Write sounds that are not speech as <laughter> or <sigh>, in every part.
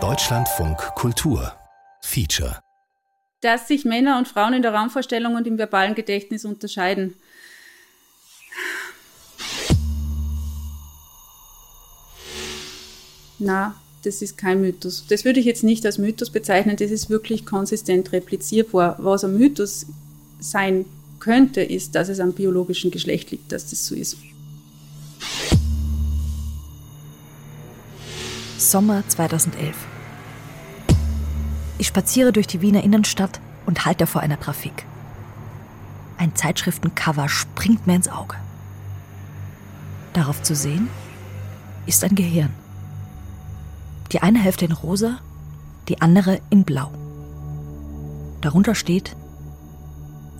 Deutschlandfunk Kultur Feature Dass sich Männer und Frauen in der Raumvorstellung und im verbalen Gedächtnis unterscheiden. Na, das ist kein Mythos. Das würde ich jetzt nicht als Mythos bezeichnen, das ist wirklich konsistent replizierbar. Was ein Mythos sein könnte, ist, dass es am biologischen Geschlecht liegt, dass das so ist. Sommer 2011. Ich spaziere durch die Wiener Innenstadt und halte vor einer Trafik. Ein Zeitschriftencover springt mir ins Auge. Darauf zu sehen ist ein Gehirn. Die eine Hälfte in rosa, die andere in blau. Darunter steht,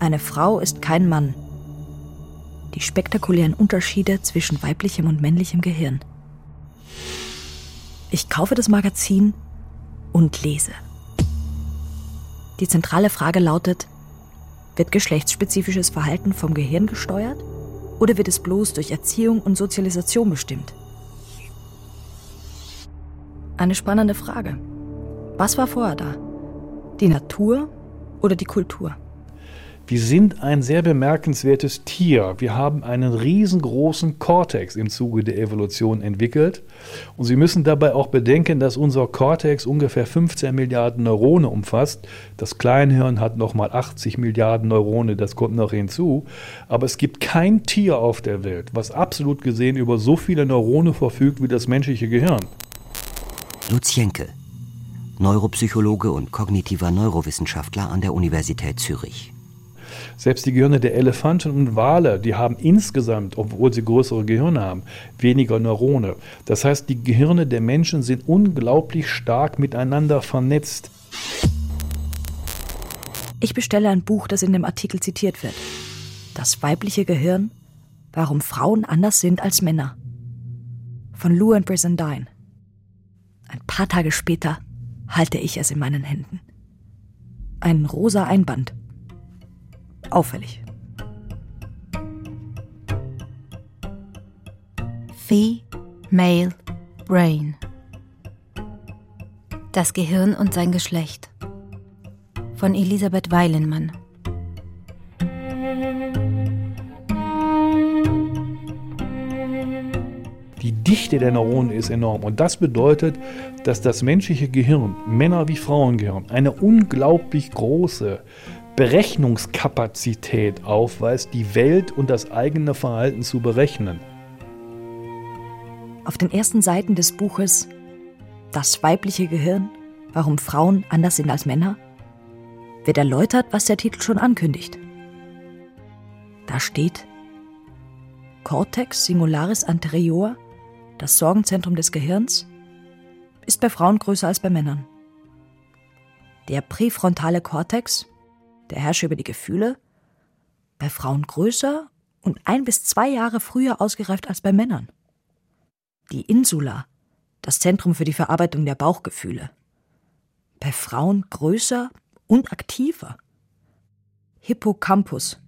eine Frau ist kein Mann. Die spektakulären Unterschiede zwischen weiblichem und männlichem Gehirn. Ich kaufe das Magazin und lese. Die zentrale Frage lautet, wird geschlechtsspezifisches Verhalten vom Gehirn gesteuert oder wird es bloß durch Erziehung und Sozialisation bestimmt? Eine spannende Frage. Was war vorher da? Die Natur oder die Kultur? Wir sind ein sehr bemerkenswertes Tier. Wir haben einen riesengroßen Kortex im Zuge der Evolution entwickelt. Und Sie müssen dabei auch bedenken, dass unser Kortex ungefähr 15 Milliarden Neurone umfasst. Das Kleinhirn hat nochmal 80 Milliarden Neurone, das kommt noch hinzu. Aber es gibt kein Tier auf der Welt, was absolut gesehen über so viele Neurone verfügt wie das menschliche Gehirn. Lutz Jenke, Neuropsychologe und kognitiver Neurowissenschaftler an der Universität Zürich. Selbst die Gehirne der Elefanten und Wale, die haben insgesamt, obwohl sie größere Gehirne haben, weniger Neurone. Das heißt, die Gehirne der Menschen sind unglaublich stark miteinander vernetzt. Ich bestelle ein Buch, das in dem Artikel zitiert wird. Das weibliche Gehirn, warum Frauen anders sind als Männer. Von Lou and Brizendine. Ein paar Tage später halte ich es in meinen Händen. Ein rosa Einband auffällig. Female Brain. Das Gehirn und sein Geschlecht. Von Elisabeth Weilenmann. Die Dichte der Neuronen ist enorm. Und das bedeutet, dass das menschliche Gehirn, Männer- wie Frauengehirn, eine unglaublich große Berechnungskapazität aufweist, die Welt und das eigene Verhalten zu berechnen. Auf den ersten Seiten des Buches Das weibliche Gehirn, warum Frauen anders sind als Männer, wird erläutert, was der Titel schon ankündigt. Da steht Cortex singularis anterior, das Sorgenzentrum des Gehirns, ist bei Frauen größer als bei Männern. Der präfrontale Kortex, der Herrscher über die Gefühle, bei Frauen größer und ein bis zwei Jahre früher ausgereift als bei Männern. Die Insula, das Zentrum für die Verarbeitung der Bauchgefühle, bei Frauen größer und aktiver. Hippocampus,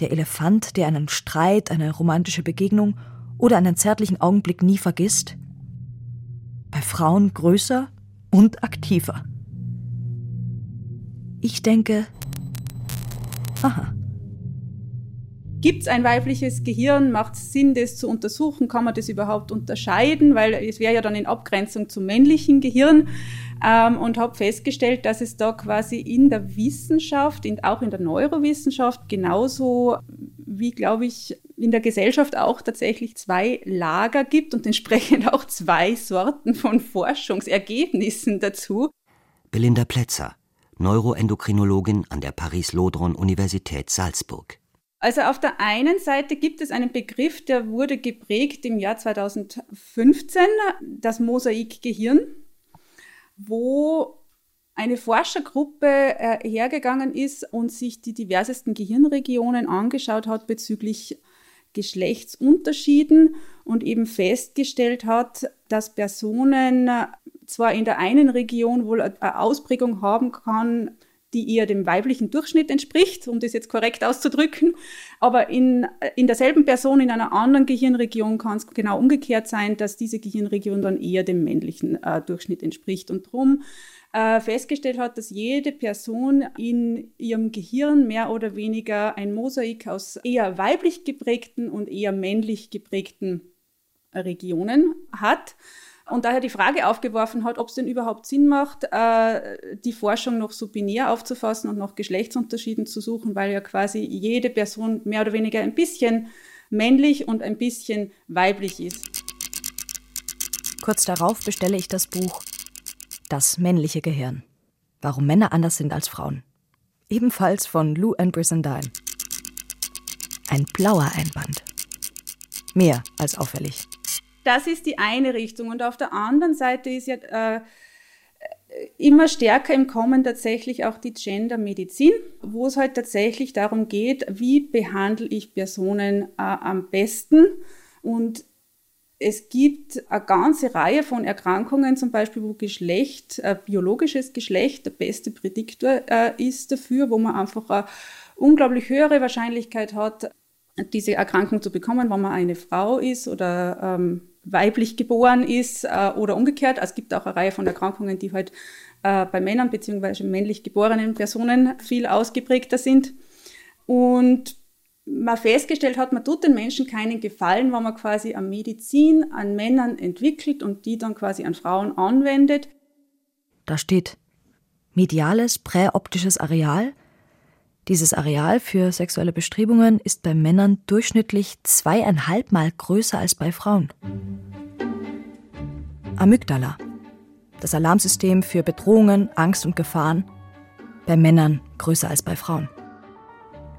der Elefant, der einen Streit, eine romantische Begegnung oder einen zärtlichen Augenblick nie vergisst, bei Frauen größer und aktiver. Ich denke, aha. Gibt es ein weibliches Gehirn? Macht es Sinn, das zu untersuchen? Kann man das überhaupt unterscheiden? Weil es wäre ja dann in Abgrenzung zum männlichen Gehirn. Ähm, und habe festgestellt, dass es da quasi in der Wissenschaft, in, auch in der Neurowissenschaft, genauso wie, glaube ich, in der Gesellschaft auch tatsächlich zwei Lager gibt und entsprechend <laughs> auch zwei Sorten von Forschungsergebnissen dazu. Belinda Plätzer, Neuroendokrinologin an der Paris-Lodron-Universität Salzburg. Also auf der einen Seite gibt es einen Begriff, der wurde geprägt im Jahr 2015, das Mosaikgehirn, wo eine Forschergruppe äh, hergegangen ist und sich die diversesten Gehirnregionen angeschaut hat bezüglich Geschlechtsunterschieden und eben festgestellt hat, dass Personen zwar in der einen Region wohl eine Ausprägung haben kann, die eher dem weiblichen Durchschnitt entspricht, um das jetzt korrekt auszudrücken. Aber in, in derselben Person in einer anderen Gehirnregion kann es genau umgekehrt sein, dass diese Gehirnregion dann eher dem männlichen äh, Durchschnitt entspricht. Und darum äh, festgestellt hat, dass jede Person in ihrem Gehirn mehr oder weniger ein Mosaik aus eher weiblich geprägten und eher männlich geprägten Regionen hat und daher die Frage aufgeworfen hat, ob es denn überhaupt Sinn macht, äh, die Forschung noch so binär aufzufassen und nach Geschlechtsunterschieden zu suchen, weil ja quasi jede Person mehr oder weniger ein bisschen männlich und ein bisschen weiblich ist. Kurz darauf bestelle ich das Buch Das männliche Gehirn. Warum Männer anders sind als Frauen. Ebenfalls von Lou and Brissendine. Ein blauer Einband. Mehr als auffällig. Das ist die eine Richtung. Und auf der anderen Seite ist ja äh, immer stärker im Kommen tatsächlich auch die Gendermedizin, wo es halt tatsächlich darum geht, wie behandle ich Personen äh, am besten. Und es gibt eine ganze Reihe von Erkrankungen, zum Beispiel, wo Geschlecht, äh, biologisches Geschlecht der beste Prädiktor äh, ist dafür, wo man einfach eine unglaublich höhere Wahrscheinlichkeit hat, diese Erkrankung zu bekommen, wenn man eine Frau ist oder ähm, weiblich geboren ist äh, oder umgekehrt. Es gibt auch eine Reihe von Erkrankungen, die halt äh, bei Männern bzw. männlich geborenen Personen viel ausgeprägter sind. Und man festgestellt hat, man tut den Menschen keinen Gefallen, wenn man quasi eine Medizin an Männern entwickelt und die dann quasi an Frauen anwendet. Da steht mediales präoptisches Areal. Dieses Areal für sexuelle Bestrebungen ist bei Männern durchschnittlich zweieinhalb Mal größer als bei Frauen. Amygdala, das Alarmsystem für Bedrohungen, Angst und Gefahren, bei Männern größer als bei Frauen.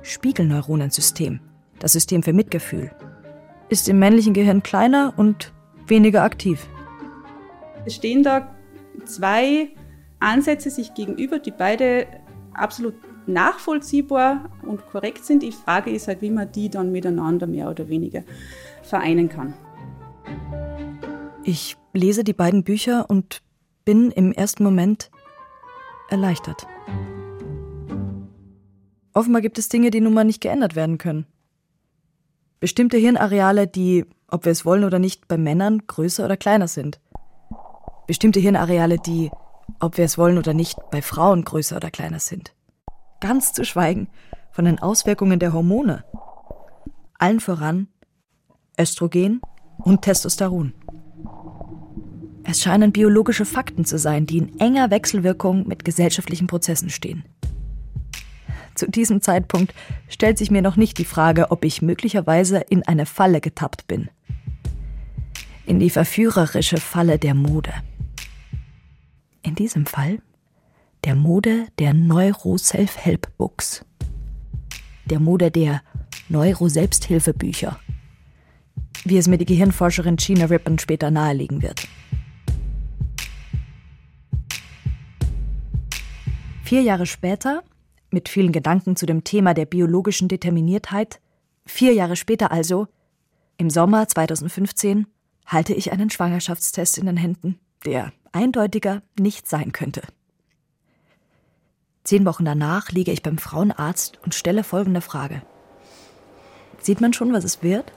Spiegelneuronensystem, das System für Mitgefühl, ist im männlichen Gehirn kleiner und weniger aktiv. Es stehen da zwei Ansätze sich gegenüber, die beide absolut nachvollziehbar und korrekt sind. Die Frage ist halt, wie man die dann miteinander mehr oder weniger vereinen kann. Ich lese die beiden Bücher und bin im ersten Moment erleichtert. Offenbar gibt es Dinge, die nun mal nicht geändert werden können. Bestimmte Hirnareale, die, ob wir es wollen oder nicht, bei Männern größer oder kleiner sind. Bestimmte Hirnareale, die, ob wir es wollen oder nicht, bei Frauen größer oder kleiner sind. Ganz zu schweigen von den Auswirkungen der Hormone. Allen voran Östrogen und Testosteron. Es scheinen biologische Fakten zu sein, die in enger Wechselwirkung mit gesellschaftlichen Prozessen stehen. Zu diesem Zeitpunkt stellt sich mir noch nicht die Frage, ob ich möglicherweise in eine Falle getappt bin. In die verführerische Falle der Mode. In diesem Fall der Mode der Neuro-Self-Help-Books. Der Mode der Neuro-Selbsthilfebücher. Wie es mir die Gehirnforscherin Gina Rippon später nahelegen wird. Vier Jahre später mit vielen Gedanken zu dem Thema der biologischen Determiniertheit. Vier Jahre später also, im Sommer 2015, halte ich einen Schwangerschaftstest in den Händen, der eindeutiger nicht sein könnte. Zehn Wochen danach liege ich beim Frauenarzt und stelle folgende Frage. Sieht man schon, was es wird?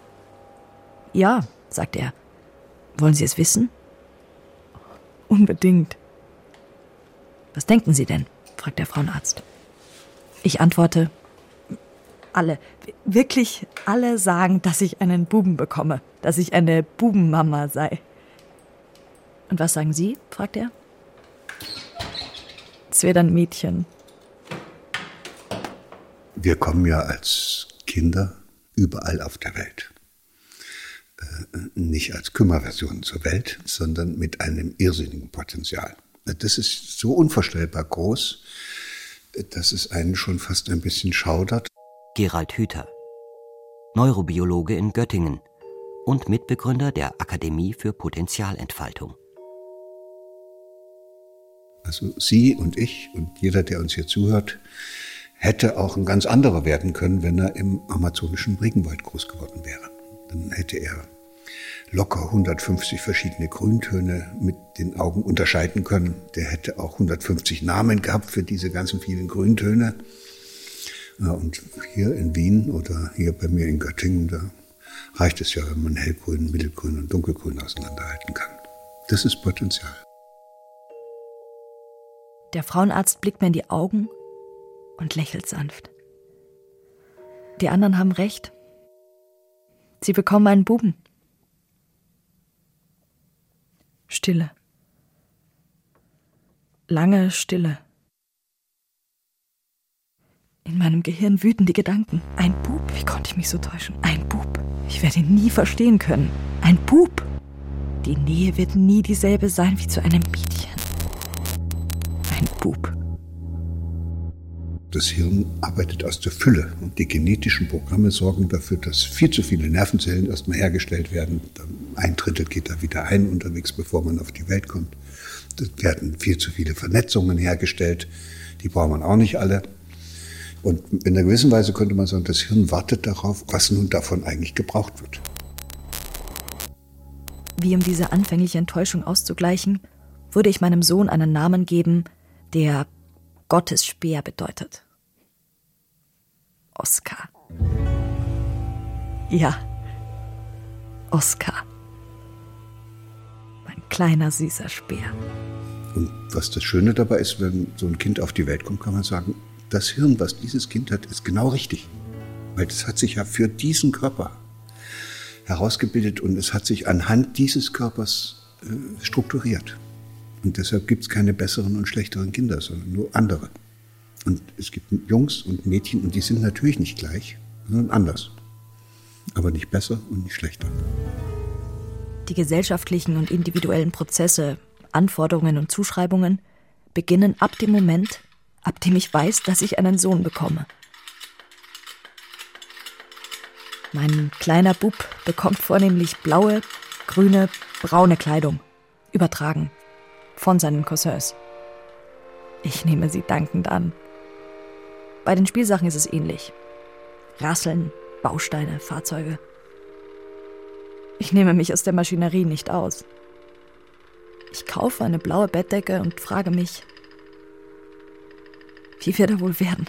Ja, sagt er. Wollen Sie es wissen? Unbedingt. Was denken Sie denn? fragt der Frauenarzt. Ich antworte, alle, wirklich alle sagen, dass ich einen Buben bekomme, dass ich eine Bubenmama sei. Und was sagen Sie? fragt er. Es wäre dann Mädchen. Wir kommen ja als Kinder überall auf der Welt. Äh, nicht als Kümmerversion zur Welt, sondern mit einem irrsinnigen Potenzial. Das ist so unvorstellbar groß, dass es einen schon fast ein bisschen schaudert. Gerald Hüther, Neurobiologe in Göttingen und Mitbegründer der Akademie für Potenzialentfaltung. Also Sie und ich und jeder, der uns hier zuhört, hätte auch ein ganz anderer werden können, wenn er im amazonischen Regenwald groß geworden wäre. Dann hätte er locker 150 verschiedene Grüntöne mit den Augen unterscheiden können. Der hätte auch 150 Namen gehabt für diese ganzen vielen Grüntöne. Und hier in Wien oder hier bei mir in Göttingen, da reicht es ja, wenn man hellgrün, mittelgrün und dunkelgrün auseinanderhalten kann. Das ist Potenzial. Der Frauenarzt blickt mir in die Augen und lächelt sanft. Die anderen haben recht. Sie bekommen einen Buben. Stille. Lange Stille. In meinem Gehirn wüten die Gedanken. Ein Bub? Wie konnte ich mich so täuschen? Ein Bub. Ich werde ihn nie verstehen können. Ein Bub. Die Nähe wird nie dieselbe sein wie zu einem Mädchen. Ein Bub. Das Hirn arbeitet aus der Fülle und die genetischen Programme sorgen dafür, dass viel zu viele Nervenzellen erstmal hergestellt werden. Ein Drittel geht da wieder ein unterwegs, bevor man auf die Welt kommt. Es werden viel zu viele Vernetzungen hergestellt. Die braucht man auch nicht alle. Und in einer gewissen Weise könnte man sagen, das Hirn wartet darauf, was nun davon eigentlich gebraucht wird. Wie um diese anfängliche Enttäuschung auszugleichen, würde ich meinem Sohn einen Namen geben, der Gottes Speer bedeutet. Oskar. Ja, Oskar. Mein kleiner süßer Speer. Und was das Schöne dabei ist, wenn so ein Kind auf die Welt kommt, kann man sagen, das Hirn, was dieses Kind hat, ist genau richtig. Weil es hat sich ja für diesen Körper herausgebildet und es hat sich anhand dieses Körpers äh, strukturiert. Und deshalb gibt es keine besseren und schlechteren Kinder, sondern nur andere. Und es gibt Jungs und Mädchen und die sind natürlich nicht gleich, sondern anders. Aber nicht besser und nicht schlechter. Die gesellschaftlichen und individuellen Prozesse, Anforderungen und Zuschreibungen beginnen ab dem Moment, ab dem ich weiß, dass ich einen Sohn bekomme. Mein kleiner Bub bekommt vornehmlich blaue, grüne, braune Kleidung, übertragen von seinen Cousins. Ich nehme sie dankend an. Bei den Spielsachen ist es ähnlich. Rasseln, Bausteine, Fahrzeuge. Ich nehme mich aus der Maschinerie nicht aus. Ich kaufe eine blaue Bettdecke und frage mich, wie wird er wohl werden?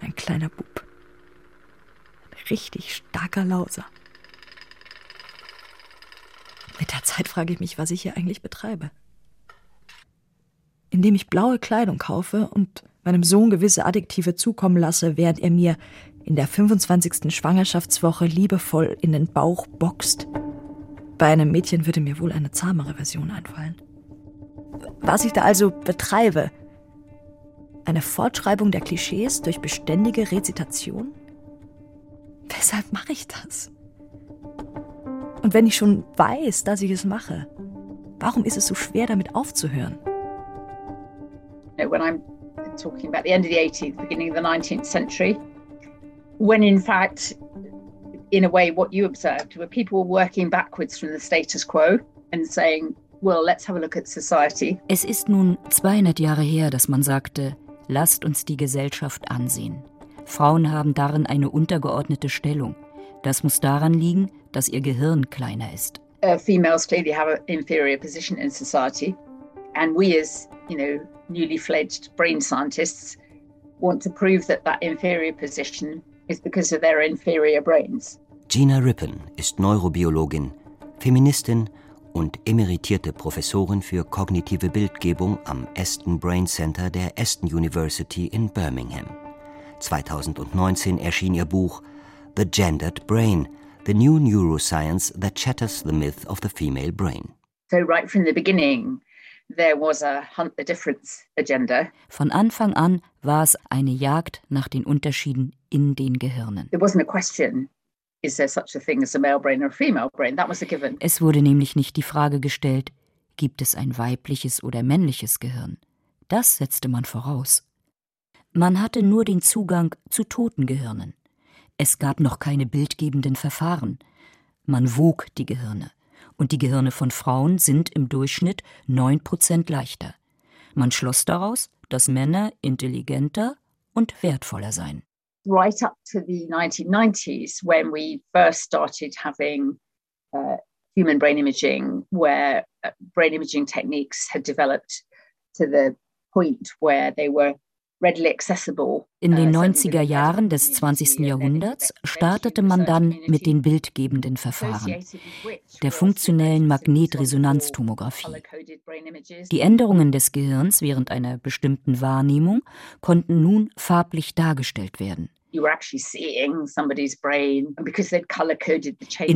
Mein kleiner Bub. Ein richtig starker Lauser. Mit der Zeit frage ich mich, was ich hier eigentlich betreibe indem ich blaue Kleidung kaufe und meinem Sohn gewisse Adjektive zukommen lasse, während er mir in der 25. Schwangerschaftswoche liebevoll in den Bauch boxt. Bei einem Mädchen würde mir wohl eine zahmere Version einfallen. Was ich da also betreibe, eine Fortschreibung der Klischees durch beständige Rezitation? Weshalb mache ich das? Und wenn ich schon weiß, dass ich es mache, warum ist es so schwer, damit aufzuhören? Know, when I'm talking about the end of the 18th, beginning of the 19th century, when in fact, in a way, what you observed were people working backwards from the status quo and saying, well, let's have a look at society. Es ist nun 200 Jahre her, dass man sagte, lasst uns die Gesellschaft ansehen. Frauen haben darin eine untergeordnete Stellung. Das muss daran liegen, dass ihr Gehirn kleiner ist. Uh, females clearly have an inferior position in society, and we as you know newly fledged brain scientists want to prove that that inferior position is because of their inferior brains. Gina Rippon ist Neurobiologin, Feministin und emeritierte Professorin für kognitive Bildgebung am Aston Brain Center der Aston University in Birmingham. 2019 erschien ihr Buch The Gendered Brain: The New Neuroscience That Shatters the Myth of the Female Brain. So right from the beginning, there was a hunt the difference agenda. Von Anfang an war es eine Jagd nach den Unterschieden in den Gehirnen. There wasn't a question. Is there such a thing as a male brain or a female brain? That was a given. Es wurde nämlich nicht die Frage gestellt, gibt es ein weibliches oder männliches Gehirn? Das setzte man voraus. Man hatte nur den Zugang zu toten Gehirnen. Es gab noch keine bildgebenden Verfahren. Man wog die Gehirne und die Gehirne von Frauen sind im Durchschnitt 9% leichter. Man schloss daraus, dass Männer intelligenter und wertvoller seien. Right up to the 1990s, when we first started having uh, human brain imaging, where uh, brain imaging techniques had developed to the point where they were in den 90er uh, Jahren des 20. Jahrhunderts startete man dann mit den bildgebenden Verfahren, der funktionellen Magnetresonanztomographie. Die Änderungen des Gehirns während einer bestimmten Wahrnehmung konnten nun farblich dargestellt werden. In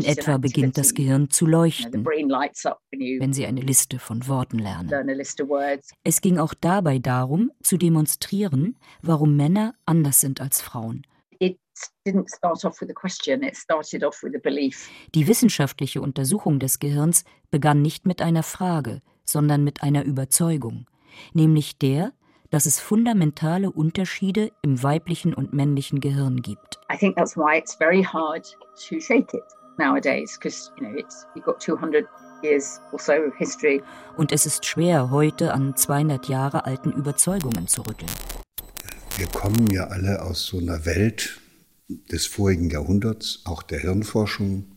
etwa beginnt das Gehirn zu leuchten, wenn Sie eine Liste von Worten lernen. Es ging auch dabei darum, zu demonstrieren, warum Männer anders sind als Frauen. Die wissenschaftliche Untersuchung des Gehirns begann nicht mit einer Frage, sondern mit einer Überzeugung, nämlich der, dass es fundamentale Unterschiede im weiblichen und männlichen Gehirn gibt. I think that's why it's very hard to shake it nowadays because you know it's you've got 200 years or so of history. Und es ist schwer heute an 200 Jahre alten Überzeugungen zu rütteln. Wir kommen ja alle aus so einer Welt des vorigen Jahrhunderts, auch der Hirnforschung,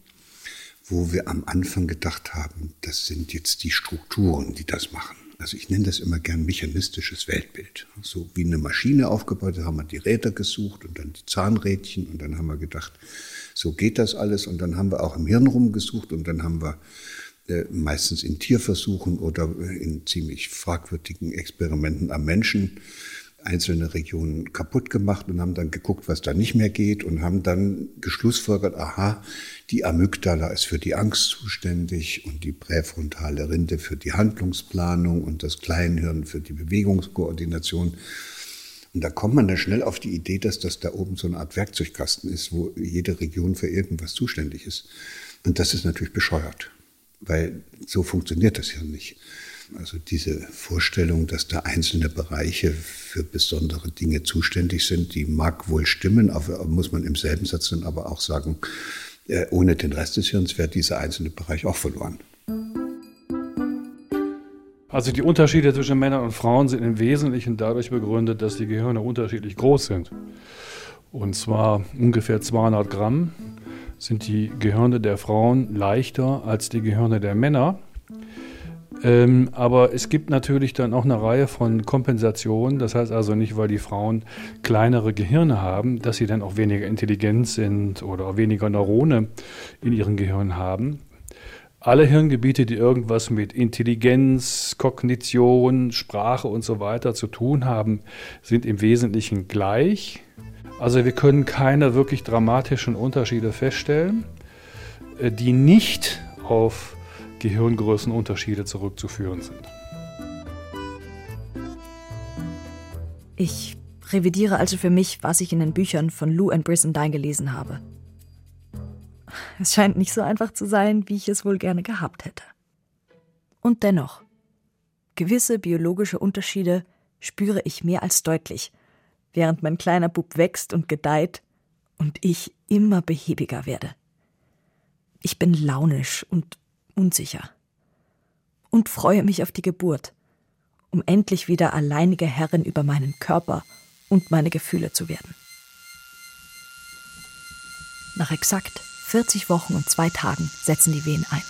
wo wir am Anfang gedacht haben, das sind jetzt die Strukturen, die das machen. Also ich nenne das immer gern mechanistisches Weltbild. So wie eine Maschine aufgebaut, da haben wir die Räder gesucht und dann die Zahnrädchen und dann haben wir gedacht, so geht das alles und dann haben wir auch im Hirn rumgesucht und dann haben wir äh, meistens in Tierversuchen oder in ziemlich fragwürdigen Experimenten am Menschen einzelne Regionen kaputt gemacht und haben dann geguckt, was da nicht mehr geht und haben dann geschlussfolgert, aha, die Amygdala ist für die Angst zuständig und die präfrontale Rinde für die Handlungsplanung und das Kleinhirn für die Bewegungskoordination. Und da kommt man dann schnell auf die Idee, dass das da oben so eine Art Werkzeugkasten ist, wo jede Region für irgendwas zuständig ist. Und das ist natürlich bescheuert, weil so funktioniert das ja nicht. Also diese Vorstellung, dass da einzelne Bereiche für besondere Dinge zuständig sind, die mag wohl stimmen, aber muss man im selben Satz dann aber auch sagen, äh, ohne den Rest des Hirns wäre dieser einzelne Bereich auch verloren. Also die Unterschiede zwischen Männern und Frauen sind im Wesentlichen dadurch begründet, dass die Gehirne unterschiedlich groß sind. Und zwar ungefähr 200 Gramm sind die Gehirne der Frauen leichter als die Gehirne der Männer. Ähm, aber es gibt natürlich dann auch eine Reihe von Kompensationen. Das heißt also nicht, weil die Frauen kleinere Gehirne haben, dass sie dann auch weniger intelligent sind oder weniger Neurone in ihrem Gehirn haben. Alle Hirngebiete, die irgendwas mit Intelligenz, Kognition, Sprache und so weiter zu tun haben, sind im Wesentlichen gleich. Also wir können keine wirklich dramatischen Unterschiede feststellen, äh, die nicht auf Gehirngrößenunterschiede zurückzuführen sind. Ich revidiere also für mich, was ich in den Büchern von Lou and Brissendine gelesen habe. Es scheint nicht so einfach zu sein, wie ich es wohl gerne gehabt hätte. Und dennoch, gewisse biologische Unterschiede spüre ich mehr als deutlich, während mein kleiner Bub wächst und gedeiht und ich immer behäbiger werde. Ich bin launisch und unsicher und freue mich auf die Geburt, um endlich wieder alleinige Herrin über meinen Körper und meine Gefühle zu werden. Nach exakt 40 Wochen und zwei Tagen setzen die Wehen ein.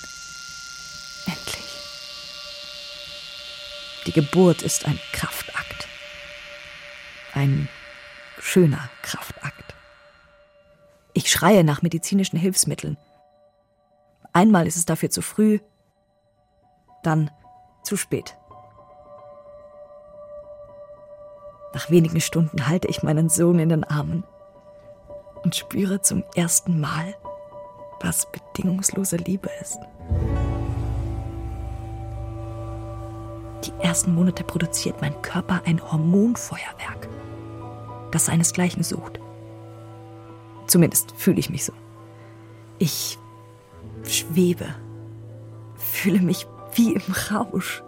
Endlich. Die Geburt ist ein Kraftakt. Ein schöner Kraftakt. Ich schreie nach medizinischen Hilfsmitteln, Einmal ist es dafür zu früh, dann zu spät. Nach wenigen Stunden halte ich meinen Sohn in den Armen und spüre zum ersten Mal, was bedingungslose Liebe ist. Die ersten Monate produziert mein Körper ein Hormonfeuerwerk, das seinesgleichen sucht. Zumindest fühle ich mich so. Ich schwebe, fühle mich wie im Rausch,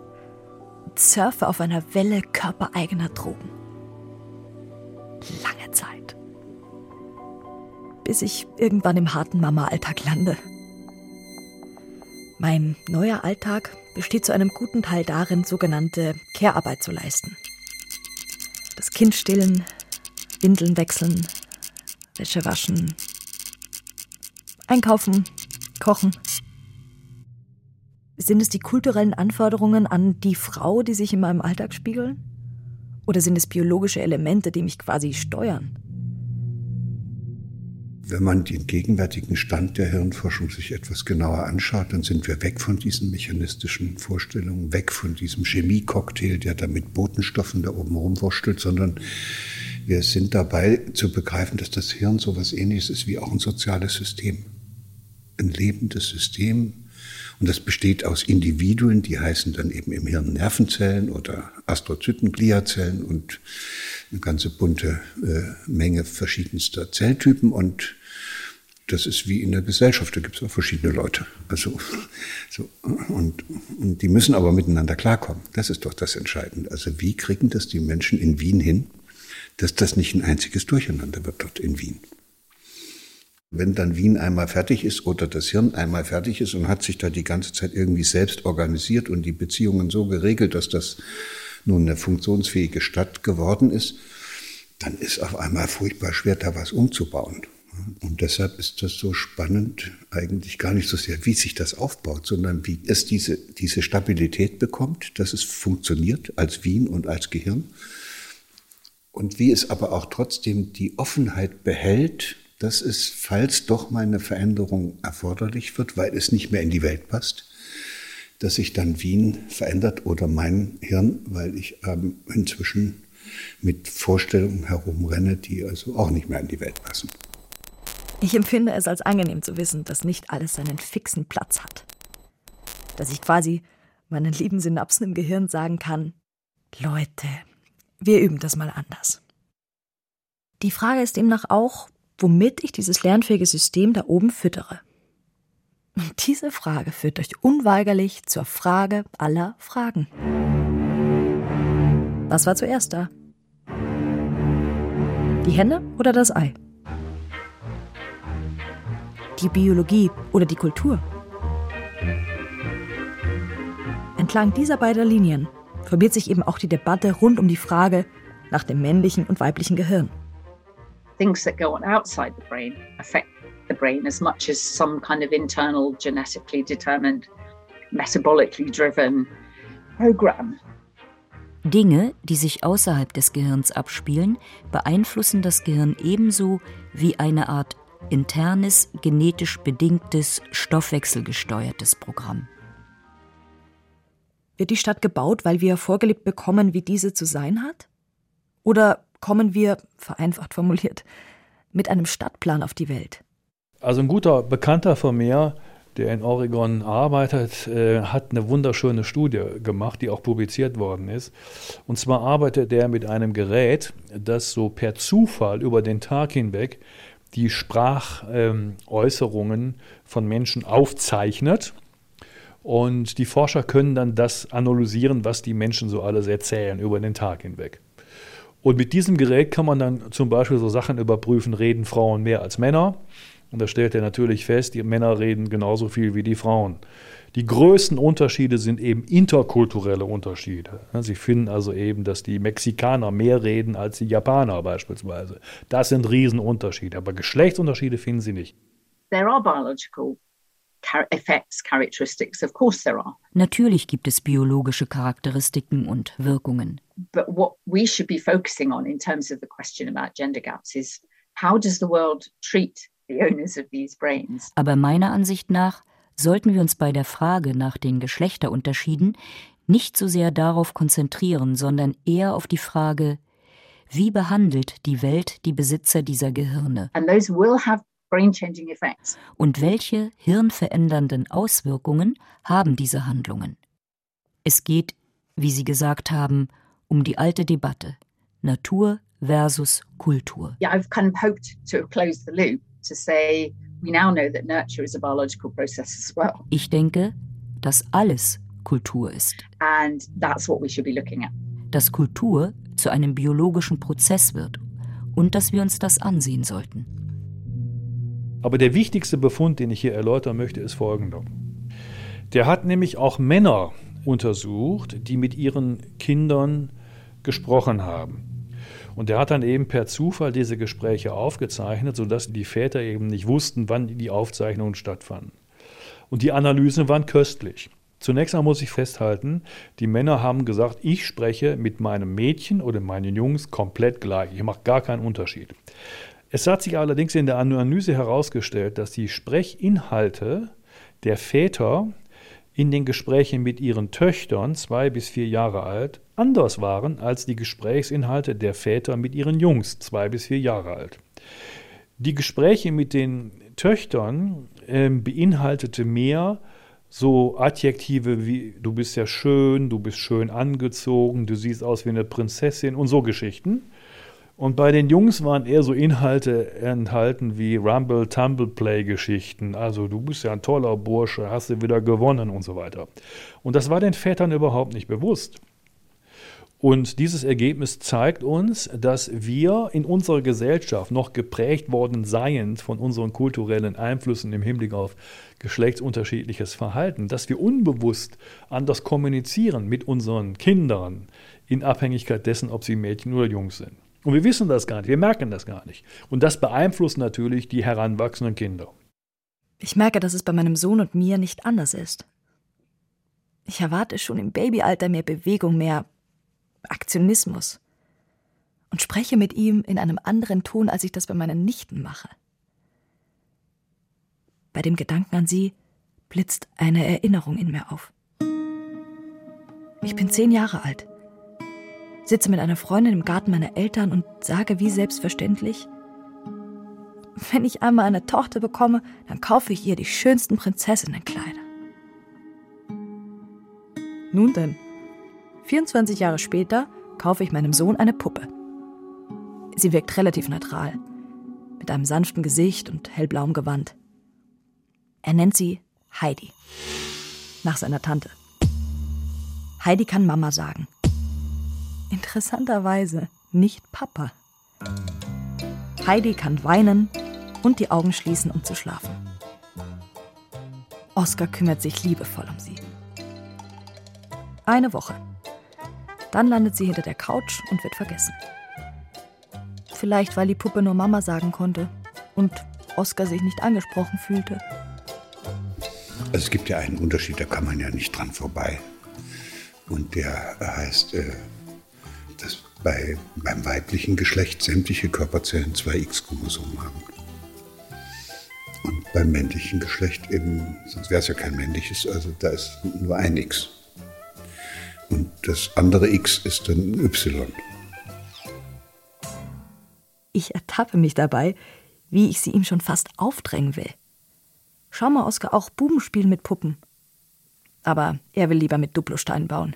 surfe auf einer Welle körpereigener Drogen. Lange Zeit. Bis ich irgendwann im harten Mama-Alltag lande. Mein neuer Alltag besteht zu einem guten Teil darin, sogenannte Care-Arbeit zu leisten. Das Kind stillen, Windeln wechseln, Wäsche waschen, einkaufen, kochen. Sind es die kulturellen Anforderungen an die Frau, die sich in meinem Alltag spiegeln? Oder sind es biologische Elemente, die mich quasi steuern? Wenn man den gegenwärtigen Stand der Hirnforschung sich etwas genauer anschaut, dann sind wir weg von diesen mechanistischen Vorstellungen, weg von diesem Chemiecocktail, der da mit Botenstoffen da oben rumwurschtelt, sondern wir sind dabei zu begreifen, dass das Hirn so etwas ähnliches ist wie auch ein soziales System. Ein lebendes System. Und das besteht aus Individuen, die heißen dann eben im Hirn Nervenzellen oder Astrozytengliazellen und eine ganze bunte äh, Menge verschiedenster Zelltypen und das ist wie in der Gesellschaft, da gibt es auch verschiedene Leute. Also, <laughs> so, und, und die müssen aber miteinander klarkommen. Das ist doch das Entscheidende. Also wie kriegen das die Menschen in Wien hin, dass das nicht ein einziges Durcheinander wird dort in Wien? Wenn dann Wien einmal fertig ist oder das Hirn einmal fertig ist und hat sich da die ganze Zeit irgendwie selbst organisiert und die Beziehungen so geregelt, dass das nun eine funktionsfähige Stadt geworden ist, dann ist auf einmal furchtbar schwer, da was umzubauen. Und deshalb ist das so spannend, eigentlich gar nicht so sehr, wie sich das aufbaut, sondern wie es diese, diese Stabilität bekommt, dass es funktioniert als Wien und als Gehirn. Und wie es aber auch trotzdem die Offenheit behält, dass es, falls doch mal eine Veränderung erforderlich wird, weil es nicht mehr in die Welt passt, dass sich dann Wien verändert oder mein Hirn, weil ich ähm, inzwischen mit Vorstellungen herumrenne, die also auch nicht mehr in die Welt passen. Ich empfinde es als angenehm zu wissen, dass nicht alles seinen fixen Platz hat. Dass ich quasi meinen lieben Synapsen im Gehirn sagen kann, Leute, wir üben das mal anders. Die Frage ist demnach auch, womit ich dieses lernfähige System da oben füttere. Und diese Frage führt euch unweigerlich zur Frage aller Fragen. Was war zuerst da? Die Henne oder das Ei? Die Biologie oder die Kultur? Entlang dieser beiden Linien formiert sich eben auch die Debatte rund um die Frage nach dem männlichen und weiblichen Gehirn. Things that go on outside the brain affect the brain as much as some kind of internal, genetically determined, metabolically driven program. Dinge, die sich außerhalb des Gehirns abspielen, beeinflussen das Gehirn ebenso wie eine Art internes, genetisch bedingtes, stoffwechselgesteuertes Programm. Wird die Stadt gebaut, weil wir vorgelebt bekommen, wie diese zu sein hat? Oder kommen wir, vereinfacht formuliert, mit einem Stadtplan auf die Welt? Also ein guter Bekannter von mir, der in Oregon arbeitet, äh, hat eine wunderschöne Studie gemacht, die auch publiziert worden ist. Und zwar arbeitet er mit einem Gerät, das so per Zufall über den Tag hinweg die Sprachäußerungen ähm, von Menschen aufzeichnet. Und die Forscher können dann das analysieren, was die Menschen so alles erzählen über den Tag hinweg. Und mit diesem Gerät kann man dann zum Beispiel so Sachen überprüfen, reden Frauen mehr als Männer und da stellt er natürlich fest, die Männer reden genauso viel wie die Frauen. Die größten Unterschiede sind eben interkulturelle Unterschiede. Sie finden also eben, dass die Mexikaner mehr reden als die Japaner beispielsweise. Das sind Riesenunterschiede. Aber Geschlechtsunterschiede finden Sie nicht. There are biological Natürlich gibt es biologische Charakteristiken und Wirkungen. But what we should be focusing on in terms of the question about gender gaps is how does the world treat aber meiner Ansicht nach sollten wir uns bei der Frage nach den Geschlechterunterschieden nicht so sehr darauf konzentrieren, sondern eher auf die Frage, wie behandelt die Welt die Besitzer dieser Gehirne? Und welche hirnverändernden Auswirkungen haben diese Handlungen? Es geht, wie Sie gesagt haben, um die alte Debatte Natur versus Kultur. Yeah, I've kind of hoped to have closed the loop to say we now know that nurture is a biological process as well. Ich denke, dass alles Kultur ist. And that's what we should be looking at. Dass Kultur zu einem biologischen Prozess wird und dass wir uns das ansehen sollten. Aber der wichtigste Befund, den ich hier erläutern möchte, ist folgender. Der hat nämlich auch Männer untersucht, die mit ihren Kindern gesprochen haben. Und er hat dann eben per Zufall diese Gespräche aufgezeichnet, sodass die Väter eben nicht wussten, wann die Aufzeichnungen stattfanden. Und die Analysen waren köstlich. Zunächst einmal muss ich festhalten, die Männer haben gesagt, ich spreche mit meinem Mädchen oder meinen Jungs komplett gleich. Ich mache gar keinen Unterschied. Es hat sich allerdings in der Analyse herausgestellt, dass die Sprechinhalte der Väter in den Gesprächen mit ihren Töchtern, zwei bis vier Jahre alt, anders waren als die Gesprächsinhalte der Väter mit ihren Jungs, zwei bis vier Jahre alt. Die Gespräche mit den Töchtern äh, beinhaltete mehr so Adjektive wie du bist ja schön, du bist schön angezogen, du siehst aus wie eine Prinzessin und so Geschichten. Und bei den Jungs waren eher so Inhalte enthalten wie Rumble Tumble Play Geschichten. Also du bist ja ein toller Bursche, hast du wieder gewonnen und so weiter. Und das war den Vätern überhaupt nicht bewusst. Und dieses Ergebnis zeigt uns, dass wir in unserer Gesellschaft noch geprägt worden seien von unseren kulturellen Einflüssen im Hinblick auf geschlechtsunterschiedliches Verhalten, dass wir unbewusst anders kommunizieren mit unseren Kindern in Abhängigkeit dessen, ob sie Mädchen oder Jungs sind. Und wir wissen das gar nicht, wir merken das gar nicht. Und das beeinflusst natürlich die heranwachsenden Kinder. Ich merke, dass es bei meinem Sohn und mir nicht anders ist. Ich erwarte schon im Babyalter mehr Bewegung, mehr Aktionismus und spreche mit ihm in einem anderen Ton, als ich das bei meinen Nichten mache. Bei dem Gedanken an sie blitzt eine Erinnerung in mir auf. Ich bin zehn Jahre alt, sitze mit einer Freundin im Garten meiner Eltern und sage wie selbstverständlich, wenn ich einmal eine Tochter bekomme, dann kaufe ich ihr die schönsten Prinzessinnenkleider. Nun denn, 24 Jahre später kaufe ich meinem Sohn eine Puppe. Sie wirkt relativ neutral, mit einem sanften Gesicht und hellblauem Gewand. Er nennt sie Heidi, nach seiner Tante. Heidi kann Mama sagen. Interessanterweise nicht Papa. Heidi kann weinen und die Augen schließen, um zu schlafen. Oskar kümmert sich liebevoll um sie. Eine Woche. Dann landet sie hinter der Couch und wird vergessen. Vielleicht, weil die Puppe nur Mama sagen konnte und Oskar sich nicht angesprochen fühlte. Also es gibt ja einen Unterschied, da kann man ja nicht dran vorbei. Und der heißt, äh, dass bei, beim weiblichen Geschlecht sämtliche Körperzellen zwei X-Chromosomen haben. Und beim männlichen Geschlecht eben, sonst wäre es ja kein männliches, also da ist nur ein X. Und das andere X ist dann Y. Ich ertappe mich dabei, wie ich sie ihm schon fast aufdrängen will. Schau mal, Oskar, auch Buben spielen mit Puppen. Aber er will lieber mit Duplosteinen bauen.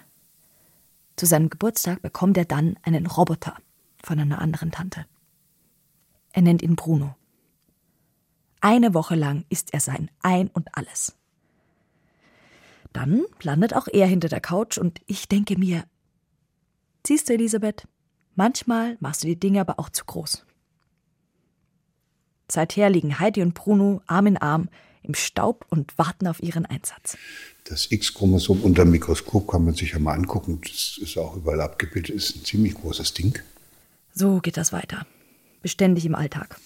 Zu seinem Geburtstag bekommt er dann einen Roboter von einer anderen Tante. Er nennt ihn Bruno. Eine Woche lang ist er sein Ein und alles. Dann landet auch er hinter der Couch und ich denke mir, siehst du, Elisabeth, manchmal machst du die Dinge aber auch zu groß. Seither liegen Heidi und Bruno Arm in Arm im Staub und warten auf ihren Einsatz. Das X-Chromosom unter dem Mikroskop kann man sich ja mal angucken. Das ist auch überall abgebildet. Ist ein ziemlich großes Ding. So geht das weiter. Beständig im Alltag.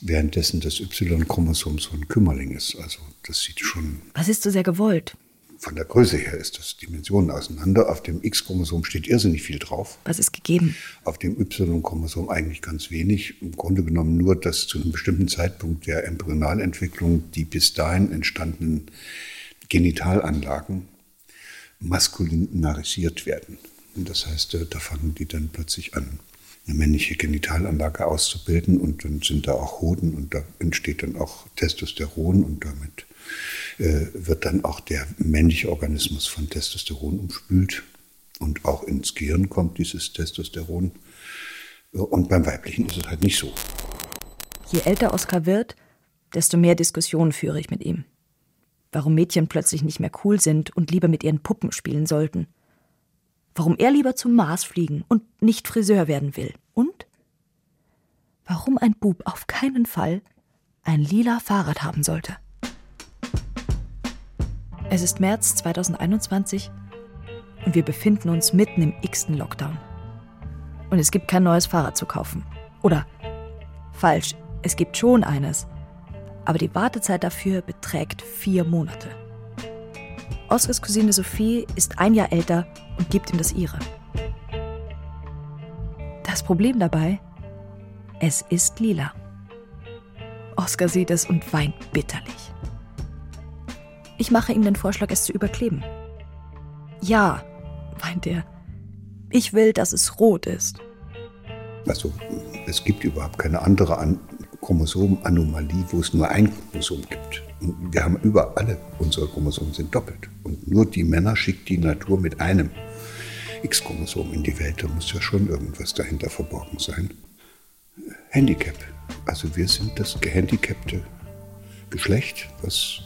Währenddessen das Y-Chromosom so ein Kümmerling ist. Also das sieht schon. Was ist so sehr gewollt? Von der Größe her ist das Dimensionen auseinander. Auf dem X-Chromosom steht irrsinnig viel drauf. Was ist gegeben? Auf dem Y-Chromosom eigentlich ganz wenig. Im Grunde genommen nur, dass zu einem bestimmten Zeitpunkt der Embryonalentwicklung die bis dahin entstandenen Genitalanlagen maskulin werden. Und das heißt, äh, da fangen die dann plötzlich an, eine männliche Genitalanlage auszubilden und dann sind da auch Hoden und da entsteht dann auch Testosteron und damit äh, wird dann auch der männliche Organismus von Testosteron umspült und auch ins Gehirn kommt dieses Testosteron. Und beim weiblichen ist es halt nicht so. Je älter Oskar wird, desto mehr Diskussionen führe ich mit ihm. Warum Mädchen plötzlich nicht mehr cool sind und lieber mit ihren Puppen spielen sollten. Warum er lieber zum Mars fliegen und nicht Friseur werden will. Und warum ein Bub auf keinen Fall ein lila Fahrrad haben sollte. Es ist März 2021 und wir befinden uns mitten im x-ten Lockdown. Und es gibt kein neues Fahrrad zu kaufen. Oder falsch, es gibt schon eines, aber die Wartezeit dafür beträgt vier Monate. Oscars Cousine Sophie ist ein Jahr älter und gibt ihm das ihre. Das Problem dabei, es ist lila. Oscar sieht es und weint bitterlich. Ich mache ihm den Vorschlag, es zu überkleben. Ja, weint er. Ich will, dass es rot ist. Also, es gibt überhaupt keine andere An Chromosomenanomalie, wo es nur ein Chromosom gibt. Und wir haben über alle unsere Chromosomen sind doppelt. Und nur die Männer schickt die Natur mit einem X-Chromosom in die Welt. Da muss ja schon irgendwas dahinter verborgen sein. Handicap. Also wir sind das gehandicapte Geschlecht, was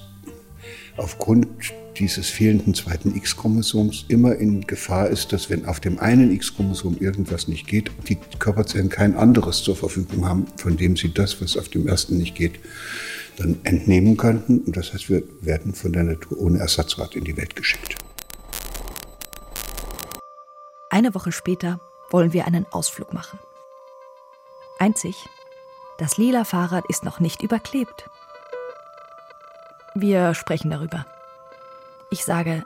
aufgrund dieses fehlenden zweiten X-Chromosoms immer in Gefahr ist, dass wenn auf dem einen X-Chromosom irgendwas nicht geht, die Körperzellen kein anderes zur Verfügung haben, von dem sie das, was auf dem ersten nicht geht, dann entnehmen könnten. Und das heißt, wir werden von der Natur ohne Ersatzrad in die Welt geschickt. Eine Woche später wollen wir einen Ausflug machen. Einzig, das lila Fahrrad ist noch nicht überklebt. Wir sprechen darüber. Ich sage,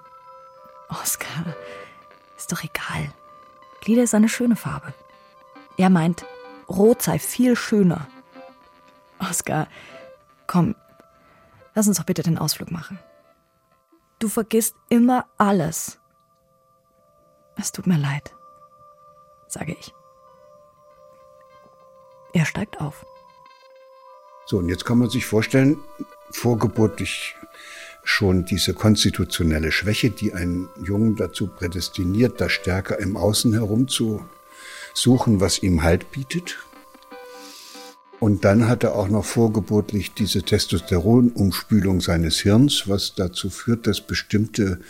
Oskar, ist doch egal. Lila ist eine schöne Farbe. Er meint, Rot sei viel schöner. Oskar, komm, lass uns doch bitte den Ausflug machen. Du vergisst immer alles. Es tut mir leid, sage ich. Er steigt auf. So, und jetzt kann man sich vorstellen, vorgeburtlich schon diese konstitutionelle Schwäche, die einen Jungen dazu prädestiniert, da stärker im Außen herum zu suchen, was ihm Halt bietet. Und dann hat er auch noch vorgeburtlich diese Testosteronumspülung seines Hirns, was dazu führt, dass bestimmte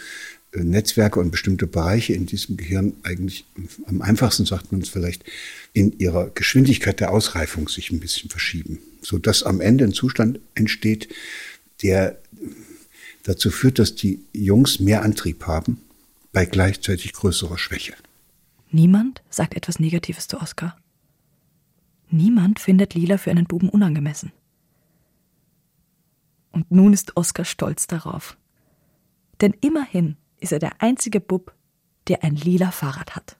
äh, Netzwerke und bestimmte Bereiche in diesem Gehirn eigentlich, am einfachsten sagt man es vielleicht, in ihrer Geschwindigkeit der Ausreifung sich ein bisschen verschieben, sodass am Ende ein Zustand entsteht, der dazu führt, dass die Jungs mehr Antrieb haben bei gleichzeitig größerer Schwäche. Niemand sagt etwas Negatives zu Oskar. Niemand findet Lila für einen Buben unangemessen. Und nun ist Oskar stolz darauf. Denn immerhin ist er der einzige Bub, der ein lila Fahrrad hat.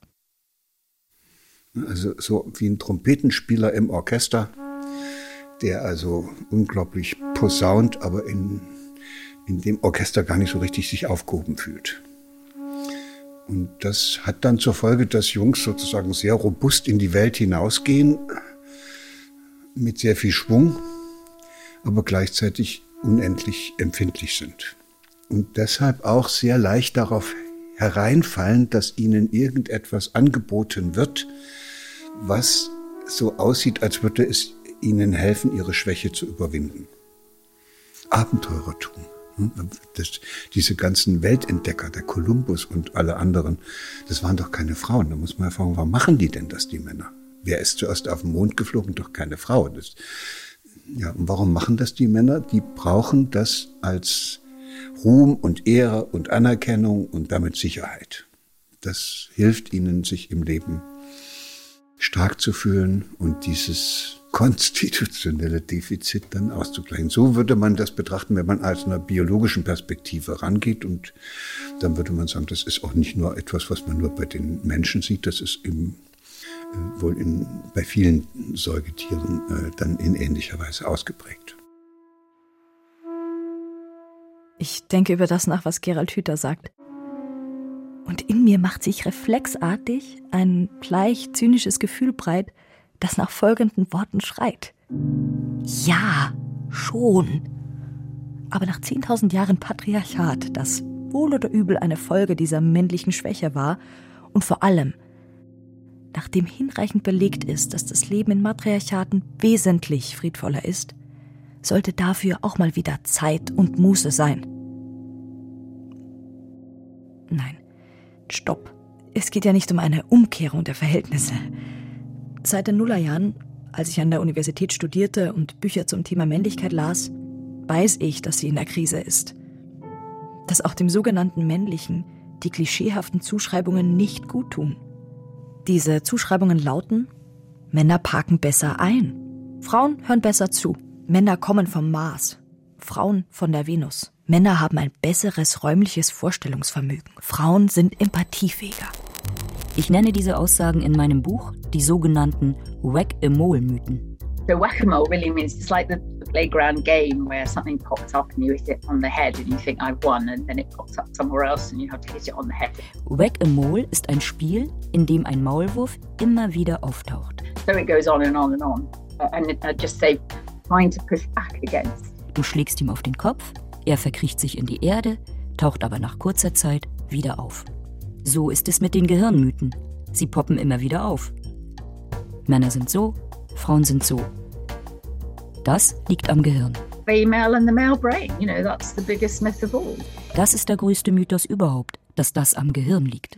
Also so wie ein Trompetenspieler im Orchester, der also unglaublich posaunt, aber in, in dem Orchester gar nicht so richtig sich aufgehoben fühlt. Und das hat dann zur Folge, dass Jungs sozusagen sehr robust in die Welt hinausgehen, mit sehr viel Schwung, aber gleichzeitig unendlich empfindlich sind. Und deshalb auch sehr leicht darauf hereinfallen, dass ihnen irgendetwas angeboten wird, was so aussieht, als würde es ihnen helfen, ihre Schwäche zu überwinden. Abenteurertum. Das, diese ganzen Weltentdecker, der Kolumbus und alle anderen, das waren doch keine Frauen. Da muss man ja fragen, warum machen die denn das, die Männer? Wer ist zuerst auf den Mond geflogen? Doch keine Frau. Das, ja, und warum machen das die Männer? Die brauchen das als Ruhm und Ehre und Anerkennung und damit Sicherheit. Das hilft ihnen, sich im Leben stark zu fühlen und dieses konstitutionelle Defizit dann auszugleichen. So würde man das betrachten, wenn man aus einer biologischen Perspektive rangeht. Und dann würde man sagen, das ist auch nicht nur etwas, was man nur bei den Menschen sieht, das ist im, äh, wohl in, bei vielen Säugetieren äh, dann in ähnlicher Weise ausgeprägt. Ich denke über das nach, was Gerald Hüther sagt. Und in mir macht sich reflexartig ein bleich zynisches Gefühl breit, das nach folgenden Worten schreit. Ja, schon. Aber nach 10.000 Jahren Patriarchat, das wohl oder übel eine Folge dieser männlichen Schwäche war, und vor allem, nachdem hinreichend belegt ist, dass das Leben in Matriarchaten wesentlich friedvoller ist, sollte dafür auch mal wieder Zeit und Muße sein. Nein, stopp. Es geht ja nicht um eine Umkehrung der Verhältnisse. Seit den Nullerjahren, als ich an der Universität studierte und Bücher zum Thema Männlichkeit las, weiß ich, dass sie in der Krise ist. Dass auch dem sogenannten Männlichen die klischeehaften Zuschreibungen nicht gut tun. Diese Zuschreibungen lauten, Männer parken besser ein, Frauen hören besser zu, Männer kommen vom Mars, Frauen von der Venus. Männer haben ein besseres räumliches Vorstellungsvermögen. Frauen sind empathiefähiger. Ich nenne diese Aussagen in meinem Buch die sogenannten Whack-a-Mole-Mythen. So whack-a-mole really means it's like the playground game where something pops up and you hit it on the head and you think I've won and then it pops up somewhere else and you have to hit it on the head. Whack-a-Mole ist ein Spiel, in dem ein Maulwurf immer wieder auftaucht. So it goes on and on and on. Uh, and I just say, trying to push back against. Du schlägst ihm auf den Kopf, er verkriecht sich in die Erde, taucht aber nach kurzer Zeit wieder auf. So ist es mit den Gehirnmythen. Sie poppen immer wieder auf. Männer sind so, Frauen sind so. Das liegt am Gehirn. Das ist der größte Mythos überhaupt, dass das am Gehirn liegt.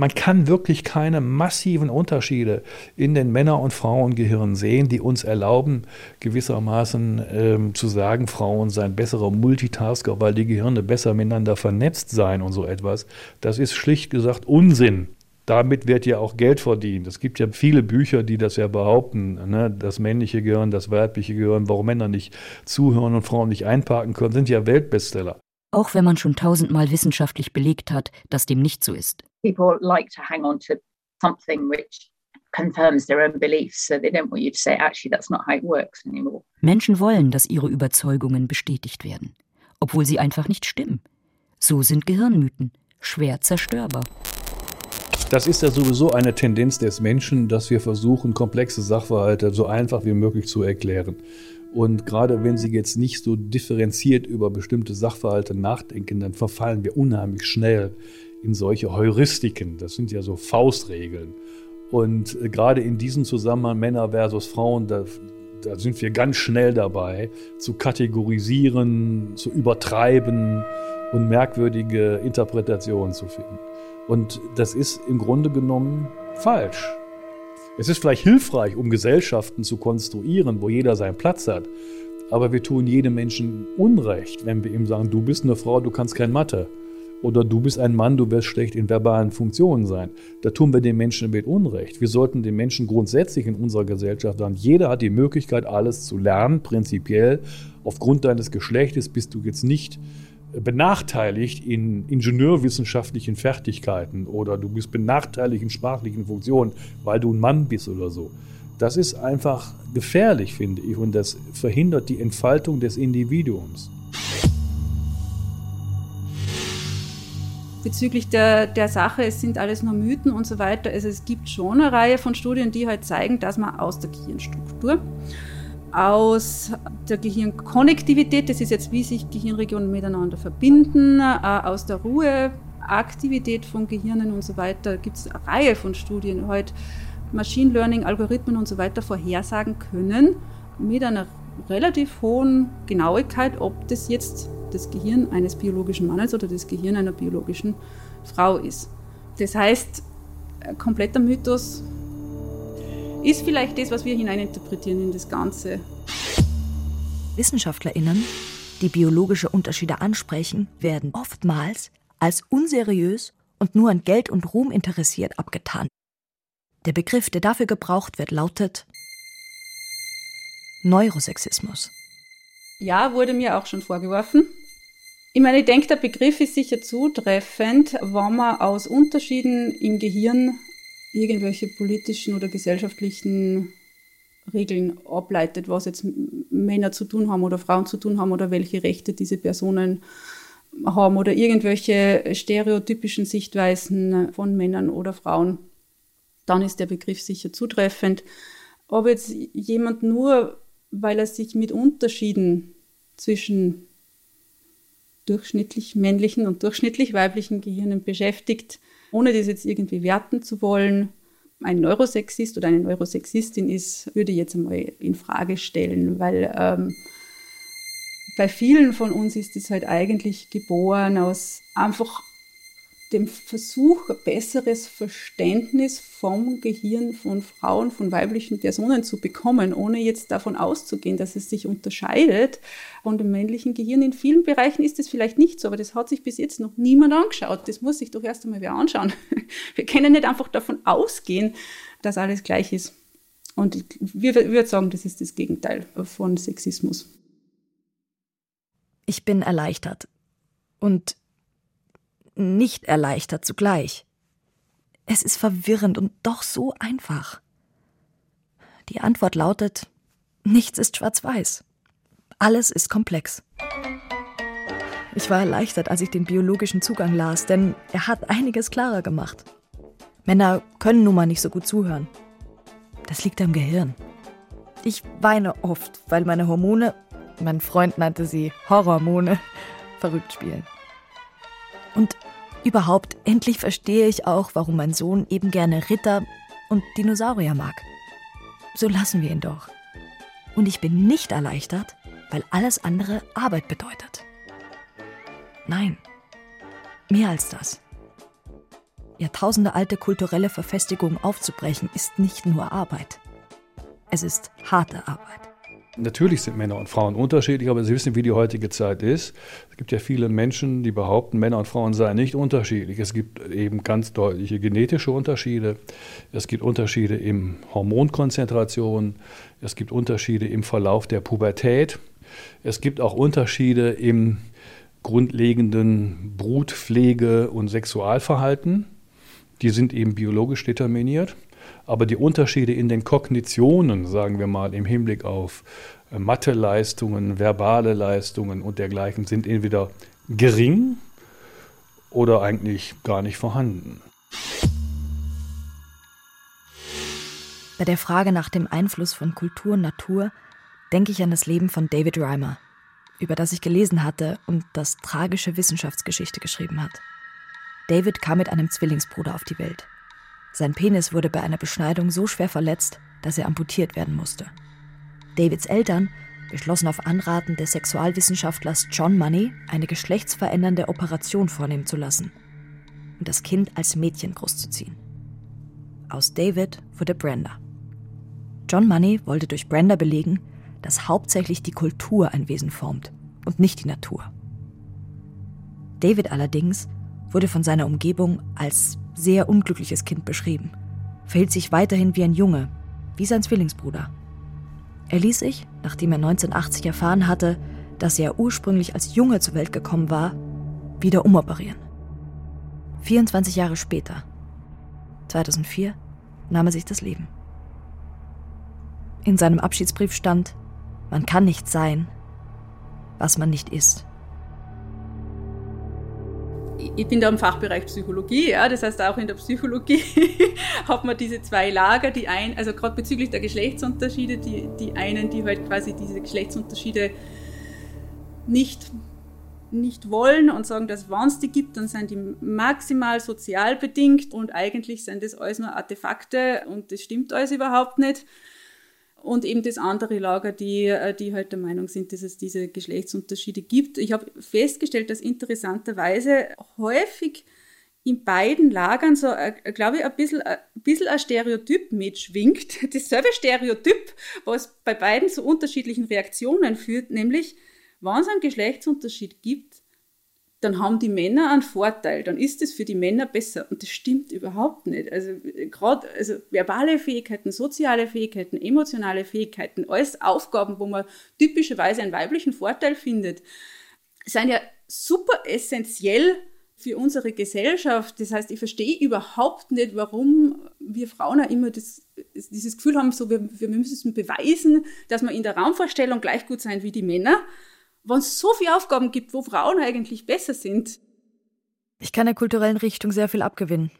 Man kann wirklich keine massiven Unterschiede in den Männer- und Frauengehirnen sehen, die uns erlauben, gewissermaßen ähm, zu sagen, Frauen seien bessere Multitasker, weil die Gehirne besser miteinander vernetzt seien und so etwas. Das ist schlicht gesagt Unsinn. Damit wird ja auch Geld verdient. Es gibt ja viele Bücher, die das ja behaupten. Ne? Das männliche Gehirn, das weibliche Gehirn, warum Männer nicht zuhören und Frauen nicht einparken können, sind ja Weltbestseller. Auch wenn man schon tausendmal wissenschaftlich belegt hat, dass dem nicht so ist. People like to hang on to something which confirms their own beliefs, so they don't want you to say, actually, that's not how it works anymore. Menschen wollen, dass ihre Überzeugungen bestätigt werden, obwohl sie einfach nicht stimmen. So sind Gehirnmythen schwer zerstörbar. Das ist ja sowieso eine Tendenz des Menschen, dass wir versuchen, komplexe Sachverhalte so einfach wie möglich zu erklären. Und gerade wenn Sie jetzt nicht so differenziert über bestimmte Sachverhalte nachdenken, dann verfallen wir unheimlich schnell in solche Heuristiken. Das sind ja so Faustregeln. Und äh, gerade in diesem Zusammenhang Männer versus Frauen, da, da sind wir ganz schnell dabei, zu kategorisieren, zu übertreiben und merkwürdige Interpretationen zu finden. Und das ist im Grunde genommen falsch. Es ist vielleicht hilfreich, um Gesellschaften zu konstruieren, wo jeder seinen Platz hat. Aber wir tun jedem Menschen Unrecht, wenn wir ihm sagen, du bist eine Frau, du kannst kein Mathe. Oder du bist ein Mann, du wirst schlecht in verbalen Funktionen sein. Da tun wir den Menschen mit Unrecht. Wir sollten den Menschen grundsätzlich in unserer Gesellschaft sagen, jeder hat die Möglichkeit, alles zu lernen, prinzipiell. Aufgrund deines Geschlechtes bist du jetzt nicht benachteiligt in ingenieurwissenschaftlichen Fertigkeiten oder du bist benachteiligt in sprachlichen Funktionen, weil du ein Mann bist oder so. Das ist einfach gefährlich, finde ich, und das verhindert die Entfaltung des Individuums. Bezüglich der, der Sache, es sind alles nur Mythen und so weiter. Also es gibt schon eine Reihe von Studien, die halt zeigen, dass man aus der Gehirnstruktur aus der Gehirnkonnektivität, das ist jetzt, wie sich Gehirnregionen miteinander verbinden, äh, aus der Ruheaktivität von Gehirnen und so weiter, gibt es eine Reihe von Studien, heute Machine Learning, Algorithmen und so weiter vorhersagen können, mit einer relativ hohen Genauigkeit, ob das jetzt das Gehirn eines biologischen Mannes oder das Gehirn einer biologischen Frau ist. Das heißt, kompletter Mythos ist vielleicht das, was wir hineininterpretieren in das Ganze. WissenschaftlerInnen, die biologische Unterschiede ansprechen, werden oftmals als unseriös und nur an Geld und Ruhm interessiert abgetan. Der Begriff, der dafür gebraucht wird, lautet Neurosexismus. Ja, wurde mir auch schon vorgeworfen. Ich meine, ich denke, der Begriff ist sicher zutreffend, wenn man aus Unterschieden im Gehirn irgendwelche politischen oder gesellschaftlichen Regeln ableitet, was jetzt Männer zu tun haben oder Frauen zu tun haben oder welche Rechte diese Personen haben oder irgendwelche stereotypischen Sichtweisen von Männern oder Frauen, dann ist der Begriff sicher zutreffend. Ob jetzt jemand nur, weil er sich mit Unterschieden zwischen durchschnittlich männlichen und durchschnittlich weiblichen Gehirnen beschäftigt, ohne das jetzt irgendwie werten zu wollen, ein Neurosexist oder eine Neurosexistin ist, würde ich jetzt einmal in Frage stellen, weil ähm, bei vielen von uns ist es halt eigentlich geboren aus einfach dem Versuch, besseres Verständnis vom Gehirn von Frauen, von weiblichen Personen zu bekommen, ohne jetzt davon auszugehen, dass es sich unterscheidet von dem männlichen Gehirn. In vielen Bereichen ist es vielleicht nicht so, aber das hat sich bis jetzt noch niemand angeschaut. Das muss sich doch erst einmal wer anschauen. <laughs> Wir können nicht einfach davon ausgehen, dass alles gleich ist. Und ich würde sagen, das ist das Gegenteil von Sexismus. Ich bin erleichtert. Und nicht erleichtert zugleich. Es ist verwirrend und doch so einfach. Die Antwort lautet, nichts ist schwarz-weiß. Alles ist komplex. Ich war erleichtert, als ich den biologischen Zugang las, denn er hat einiges klarer gemacht. Männer können nun mal nicht so gut zuhören. Das liegt am Gehirn. Ich weine oft, weil meine Hormone, mein Freund nannte sie Horrormone, <laughs> verrückt spielen. Und überhaupt, endlich verstehe ich auch, warum mein Sohn eben gerne Ritter und Dinosaurier mag. So lassen wir ihn doch. Und ich bin nicht erleichtert, weil alles andere Arbeit bedeutet. Nein, mehr als das. Jahrtausendealte kulturelle Verfestigung aufzubrechen, ist nicht nur Arbeit. Es ist harte Arbeit. Natürlich sind Männer und Frauen unterschiedlich, aber Sie wissen, wie die heutige Zeit ist. Es gibt ja viele Menschen, die behaupten, Männer und Frauen seien nicht unterschiedlich. Es gibt eben ganz deutliche genetische Unterschiede. Es gibt Unterschiede in Hormonkonzentration. Es gibt Unterschiede im Verlauf der Pubertät. Es gibt auch Unterschiede im grundlegenden Brutpflege- und Sexualverhalten. Die sind eben biologisch determiniert. Aber die Unterschiede in den Kognitionen, sagen wir mal, im Hinblick auf äh, Mathe-Leistungen, verbale Leistungen und dergleichen, sind entweder gering oder eigentlich gar nicht vorhanden. Bei der Frage nach dem Einfluss von Kultur und Natur denke ich an das Leben von David Reimer, über das ich gelesen hatte und das tragische Wissenschaftsgeschichte geschrieben hat. David kam mit einem Zwillingsbruder auf die Welt. Sein Penis wurde bei einer Beschneidung so schwer verletzt, dass er amputiert werden musste. Davids Eltern beschlossen auf Anraten des Sexualwissenschaftlers John Money, eine geschlechtsverändernde Operation vornehmen zu lassen und das Kind als Mädchen großzuziehen. Aus David wurde Brenda. John Money wollte durch Brenda belegen, dass hauptsächlich die Kultur ein Wesen formt und nicht die Natur. David allerdings wurde von seiner Umgebung als sehr unglückliches Kind beschrieben, verhielt sich weiterhin wie ein Junge, wie sein Zwillingsbruder. Er ließ sich, nachdem er 1980 erfahren hatte, dass er ursprünglich als Junge zur Welt gekommen war, wieder umoperieren. 24 Jahre später, 2004, nahm er sich das Leben. In seinem Abschiedsbrief stand, man kann nicht sein, was man nicht ist ich bin da im Fachbereich Psychologie, ja, das heißt auch in der Psychologie <laughs> hat man diese zwei Lager, die ein, also gerade bezüglich der Geschlechtsunterschiede, die, die einen, die halt quasi diese Geschlechtsunterschiede nicht, nicht wollen und sagen, dass wenn es die gibt, dann sind die maximal sozial bedingt und eigentlich sind das alles nur Artefakte und das stimmt alles überhaupt nicht und eben das andere Lager, die, äh, die halt der Meinung sind, dass es diese Geschlechtsunterschiede gibt. Ich habe festgestellt, dass interessanterweise häufig in beiden Lagern so, äh, glaube ich, ein bisschen, ein bisschen ein Stereotyp mitschwingt. <laughs> Dasselbe Stereotyp, was bei beiden zu unterschiedlichen Reaktionen führt, nämlich, wenn es einen Geschlechtsunterschied gibt, dann haben die Männer einen Vorteil, dann ist es für die Männer besser. Und das stimmt überhaupt nicht. Also gerade also verbale Fähigkeiten, soziale Fähigkeiten, emotionale Fähigkeiten, alles Aufgaben, wo man typischerweise einen weiblichen Vorteil findet, sind ja super essentiell für unsere Gesellschaft. Das heißt, ich verstehe überhaupt nicht, warum wir Frauen auch immer das, dieses Gefühl haben, so wir, wir müssen beweisen, dass wir in der Raumvorstellung gleich gut sein wie die Männer wenn es so viele Aufgaben gibt, wo Frauen eigentlich besser sind. Ich kann der kulturellen Richtung sehr viel abgewinnen.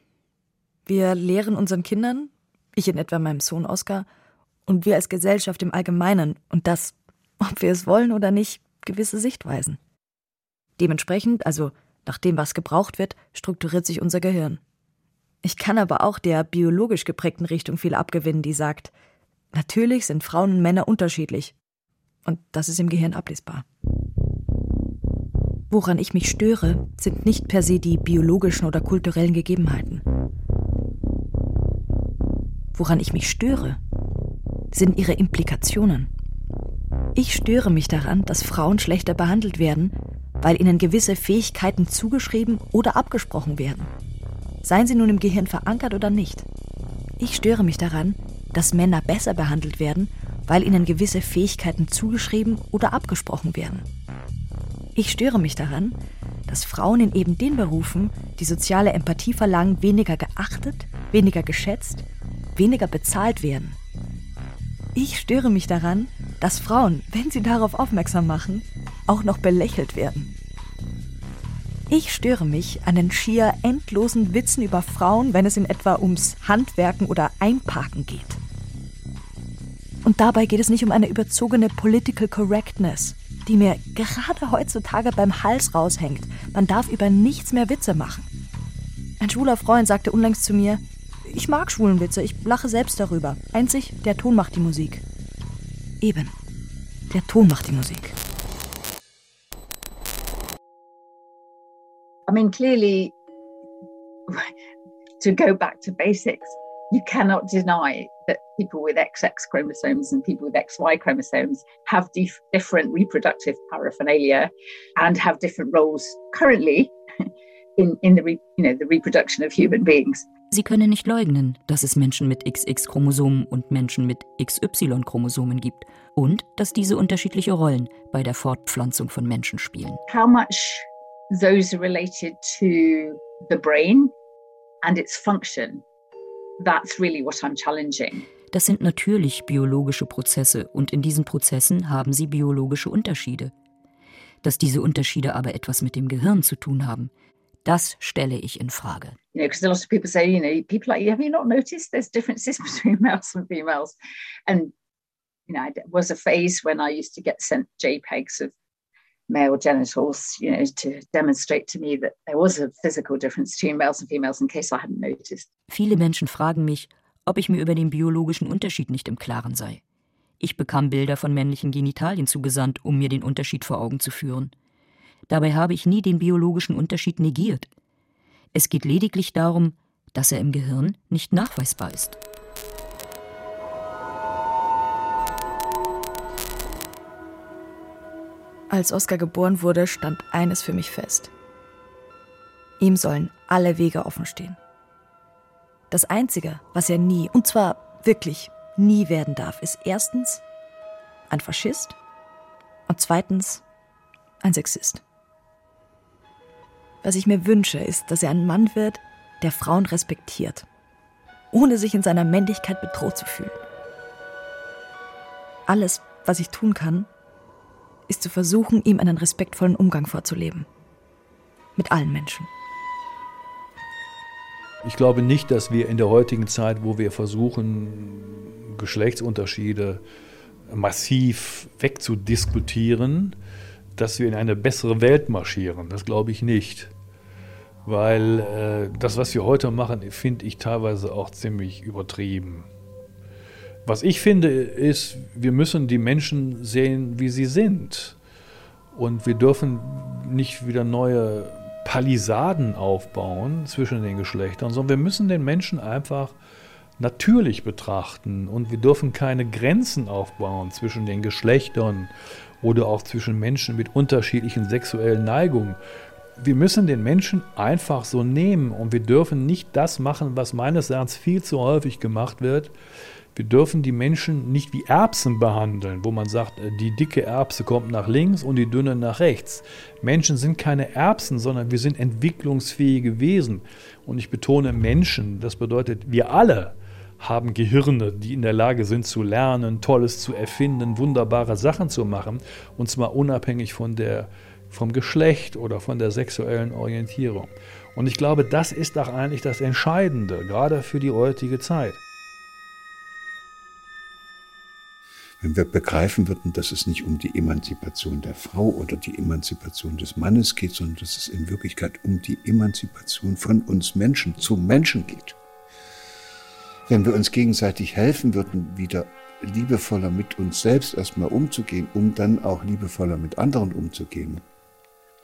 Wir lehren unseren Kindern, ich in etwa meinem Sohn Oskar, und wir als Gesellschaft im Allgemeinen, und das, ob wir es wollen oder nicht, gewisse Sichtweisen. Dementsprechend, also nach dem, was gebraucht wird, strukturiert sich unser Gehirn. Ich kann aber auch der biologisch geprägten Richtung viel abgewinnen, die sagt, natürlich sind Frauen und Männer unterschiedlich. Und das ist im Gehirn ablesbar. Woran ich mich störe, sind nicht per se die biologischen oder kulturellen Gegebenheiten. Woran ich mich störe, sind ihre Implikationen. Ich störe mich daran, dass Frauen schlechter behandelt werden, weil ihnen gewisse Fähigkeiten zugeschrieben oder abgesprochen werden. Seien sie nun im Gehirn verankert oder nicht. Ich störe mich daran, dass Männer besser behandelt werden, weil ihnen gewisse Fähigkeiten zugeschrieben oder abgesprochen werden. Ich störe mich daran, dass Frauen in eben den Berufen, die soziale Empathie verlangen, weniger geachtet, weniger geschätzt, weniger bezahlt werden. Ich störe mich daran, dass Frauen, wenn sie darauf aufmerksam machen, auch noch belächelt werden. Ich störe mich an den schier endlosen Witzen über Frauen, wenn es in etwa ums Handwerken oder Einparken geht. Und dabei geht es nicht um eine überzogene Political Correctness, die mir gerade heutzutage beim Hals raushängt. Man darf über nichts mehr Witze machen. Ein schwuler Freund sagte unlängst zu mir, ich mag schwulen Witze, ich lache selbst darüber. Einzig, der Ton macht die Musik. Eben, der Ton macht die Musik. I mean, clearly, to go back to basics, you cannot deny that people with XX chromosomes and people with XY chromosomes have dif- different reproductive paraphernalia and have different roles currently <laughs> in, in the, you know, the reproduction of human beings. Sie können nicht leugnen, dass es Menschen mit XX-Chromosomen und Menschen mit XY-Chromosomen gibt und dass diese unterschiedliche Rollen bei der Fortpflanzung von Menschen spielen. How much those are related to the brain and its function, that's really what I'm challenging. Das sind natürlich biologische Prozesse und in diesen Prozessen haben sie biologische Unterschiede. Dass diese Unterschiede aber etwas mit dem Gehirn zu tun haben, das stelle ich in Frage. You know, because a lot of people say, you know, people like you, have you not noticed there's differences <laughs> between males and females? And, you know, there was a phase when I used to get sent JPEGs of male genitals, you know, to demonstrate to me that there was a physical difference between males and females in case I hadn't noticed. Viele Menschen fragen mich, ob ich mir über den biologischen Unterschied nicht im Klaren sei. Ich bekam Bilder von männlichen Genitalien zugesandt, um mir den Unterschied vor Augen zu führen. Dabei habe ich nie den biologischen Unterschied negiert. Es geht lediglich darum, dass er im Gehirn nicht nachweisbar ist. Als Oskar geboren wurde, stand eines für mich fest. Ihm sollen alle Wege offen stehen. Das Einzige, was er nie, und zwar wirklich nie werden darf, ist erstens ein Faschist und zweitens ein Sexist. Was ich mir wünsche, ist, dass er ein Mann wird, der Frauen respektiert, ohne sich in seiner Männlichkeit bedroht zu fühlen. Alles, was ich tun kann, ist zu versuchen, ihm einen respektvollen Umgang vorzuleben. Mit allen Menschen. Ich glaube nicht, dass wir in der heutigen Zeit, wo wir versuchen, Geschlechtsunterschiede massiv wegzudiskutieren, dass wir in eine bessere Welt marschieren. Das glaube ich nicht. Weil äh, das, was wir heute machen, finde ich teilweise auch ziemlich übertrieben. Was ich finde, ist, wir müssen die Menschen sehen, wie sie sind. Und wir dürfen nicht wieder neue Palisaden aufbauen zwischen den Geschlechtern, sondern wir müssen den Menschen einfach natürlich betrachten und wir dürfen keine Grenzen aufbauen zwischen den Geschlechtern oder auch zwischen Menschen mit unterschiedlichen sexuellen Neigungen. Wir müssen den Menschen einfach so nehmen und wir dürfen nicht das machen, was meines Erachtens viel zu häufig gemacht wird. Wir dürfen die Menschen nicht wie Erbsen behandeln, wo man sagt, äh, die dicke Erbse kommt nach links und die dünne nach rechts. Menschen sind keine Erbsen, sondern wir sind entwicklungsfähige Wesen. Und ich betone Menschen, das bedeutet wir alle haben Gehirne, die in der Lage sind zu lernen, Tolles zu erfinden, wunderbare Sachen zu machen, und zwar unabhängig von der, vom Geschlecht oder von der sexuellen Orientierung. Und ich glaube, das ist doch eigentlich das Entscheidende, gerade für die heutige Zeit. Wenn wir begreifen würden, dass es nicht um die Emanzipation der Frau oder die Emanzipation des Mannes geht, sondern dass es in Wirklichkeit um die Emanzipation von uns Menschen zum Menschen geht wenn wir uns gegenseitig helfen würden, wieder liebevoller mit uns selbst erstmal umzugehen, um dann auch liebevoller mit anderen umzugehen,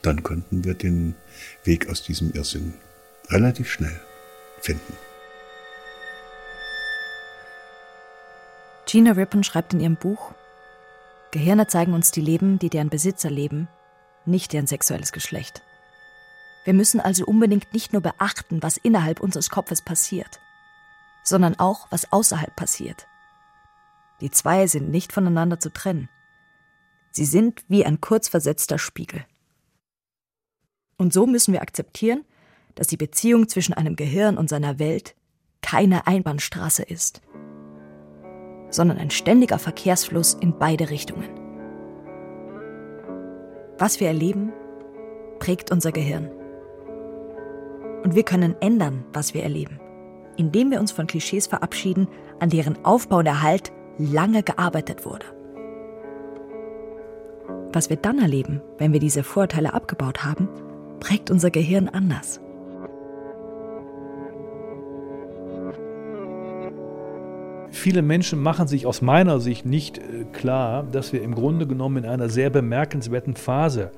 dann könnten wir den Weg aus diesem Irrsinn relativ schnell finden. Gina Rippon schreibt in ihrem Buch, Gehirne zeigen uns die Leben, die deren Besitzer leben, nicht deren sexuelles Geschlecht. Wir müssen also unbedingt nicht nur beachten, was innerhalb unseres Kopfes passiert, sondern auch, was außerhalb passiert. Die zwei sind nicht voneinander zu trennen. Sie sind wie ein kurzversetzter Spiegel. Und so müssen wir akzeptieren, dass die Beziehung zwischen einem Gehirn und seiner Welt keine Einbahnstraße ist, sondern ein ständiger Verkehrsfluss in beide Richtungen. Was wir erleben, prägt unser Gehirn. Und wir können ändern, was wir erleben, indem wir uns von Klischees verabschieden, an deren Aufbau und Erhalt lange gearbeitet wurde. Was wir dann erleben, wenn wir diese Vorurteile abgebaut haben, prägt unser Gehirn anders. Viele Menschen machen sich aus meiner Sicht nicht äh, klar, dass wir im Grunde genommen in einer sehr bemerkenswerten Phase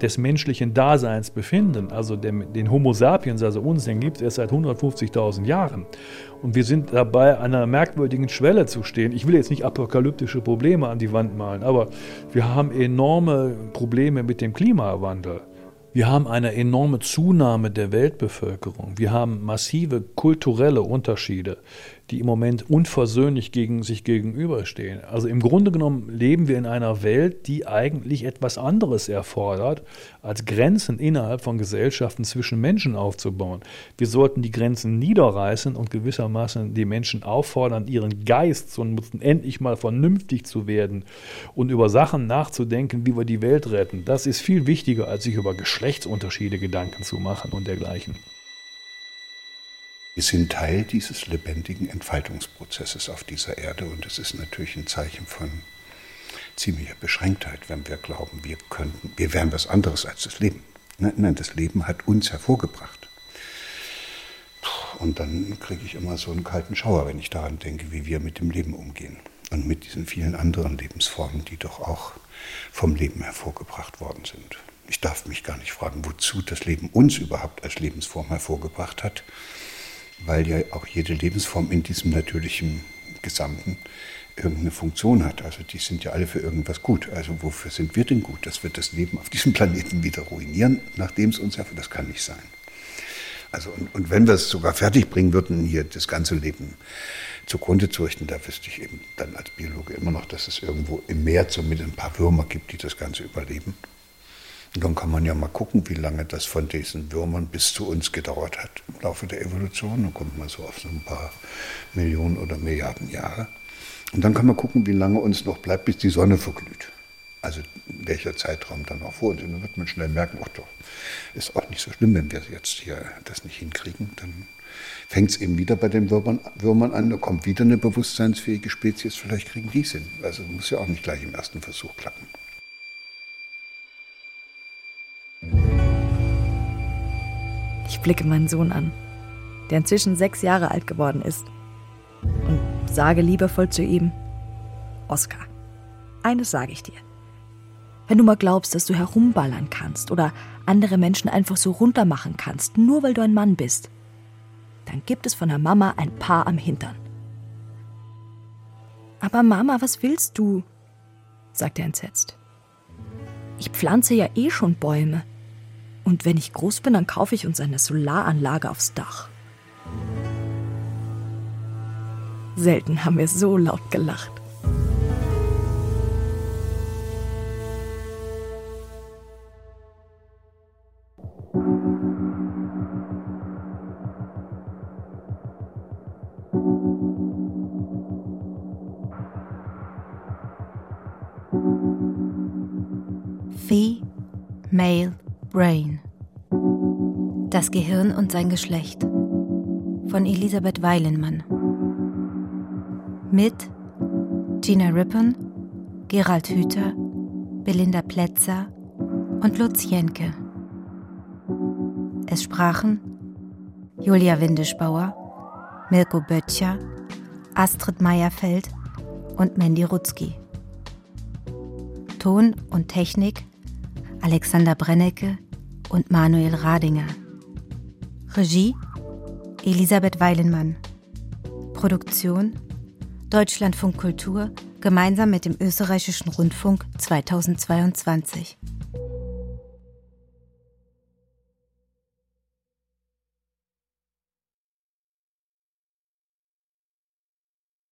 des menschlichen Daseins befinden. Also den, den Homo sapiens, also uns, den gibt es erst seit 150.000 Jahren. Und wir sind dabei, an einer merkwürdigen Schwelle zu stehen. Ich will jetzt nicht apokalyptische Probleme an die Wand malen, aber wir haben enorme Probleme mit dem Klimawandel. Wir haben eine enorme Zunahme der Weltbevölkerung. Wir haben massive kulturelle Unterschiede die im Moment unversöhnlich gegen sich gegenüberstehen. Also im Grunde genommen leben wir in einer Welt, die eigentlich etwas anderes erfordert, als Grenzen innerhalb von Gesellschaften zwischen Menschen aufzubauen. Wir sollten die Grenzen niederreißen und gewissermaßen die Menschen auffordern, ihren Geist zu nutzen, endlich mal vernünftig zu werden und über Sachen nachzudenken, wie wir die Welt retten. Das ist viel wichtiger, als sich über Geschlechtsunterschiede Gedanken zu machen und dergleichen. Wir sind Teil dieses lebendigen Entfaltungsprozesses auf dieser Erde und es ist natürlich ein Zeichen von ziemlicher Beschränktheit, wenn wir glauben, wir könnten, wir wären was anderes als das Leben. Nein, nein, das Leben hat uns hervorgebracht. Und dann kriege ich immer so einen kalten Schauer, wenn ich daran denke, wie wir mit dem Leben umgehen und mit diesen vielen anderen Lebensformen, die doch auch vom Leben hervorgebracht worden sind. Ich darf mich gar nicht fragen, wozu das Leben uns überhaupt als Lebensform hervorgebracht hat weil ja auch jede Lebensform in diesem natürlichen Gesamten irgendeine Funktion hat. Also die sind ja alle für irgendwas gut. Also wofür sind wir denn gut? Dass wir das Leben auf diesem Planeten wieder ruinieren, nachdem es uns erfüllt, das kann nicht sein. Also und, und wenn wir es sogar fertig bringen würden, hier das ganze Leben zugrunde zu richten, da wüsste ich eben dann als Biologe immer noch, dass es irgendwo im Meer zumindest ein paar Würmer gibt, die das Ganze überleben. Dann kann man ja mal gucken, wie lange das von diesen Würmern bis zu uns gedauert hat im Laufe der Evolution. Dann kommt man so auf so ein paar Millionen oder Milliarden Jahre. Und dann kann man gucken, wie lange uns noch bleibt, bis die Sonne verglüht. Also welcher Zeitraum dann auch vor uns. Und dann wird man schnell merken, ach doch, ist auch nicht so schlimm, wenn wir jetzt hier das nicht hinkriegen. Dann fängt es eben wieder bei den Würmern, Würmern an, da kommt wieder eine bewusstseinsfähige Spezies, vielleicht kriegen die es hin. Also muss ja auch nicht gleich im ersten Versuch klappen. Blicke meinen Sohn an, der inzwischen sechs Jahre alt geworden ist, und sage liebevoll zu ihm, Oskar, eines sage ich dir. Wenn du mal glaubst, dass du herumballern kannst oder andere Menschen einfach so runtermachen kannst, nur weil du ein Mann bist, dann gibt es von der Mama ein Paar am Hintern. Aber Mama, was willst du? sagt er entsetzt. Ich pflanze ja eh schon Bäume. Und wenn ich groß bin, dann kaufe ich uns eine Solaranlage aufs Dach. Selten haben wir so laut gelacht. Male Brain. Das Gehirn und sein Geschlecht. Von Elisabeth Weilenmann. Mit Gina Rippon, Gerald Hüther, Belinda Plätzer und Lutz Jenke. Es sprachen Julia Windischbauer, Mirko Böttcher, Astrid Meyerfeld und Mandy Rutzki. Ton und Technik Alexander Brennecke und Manuel Radinger. Regie Elisabeth Weilenmann. Produktion Deutschlandfunk Kultur gemeinsam mit dem Österreichischen Rundfunk 2022.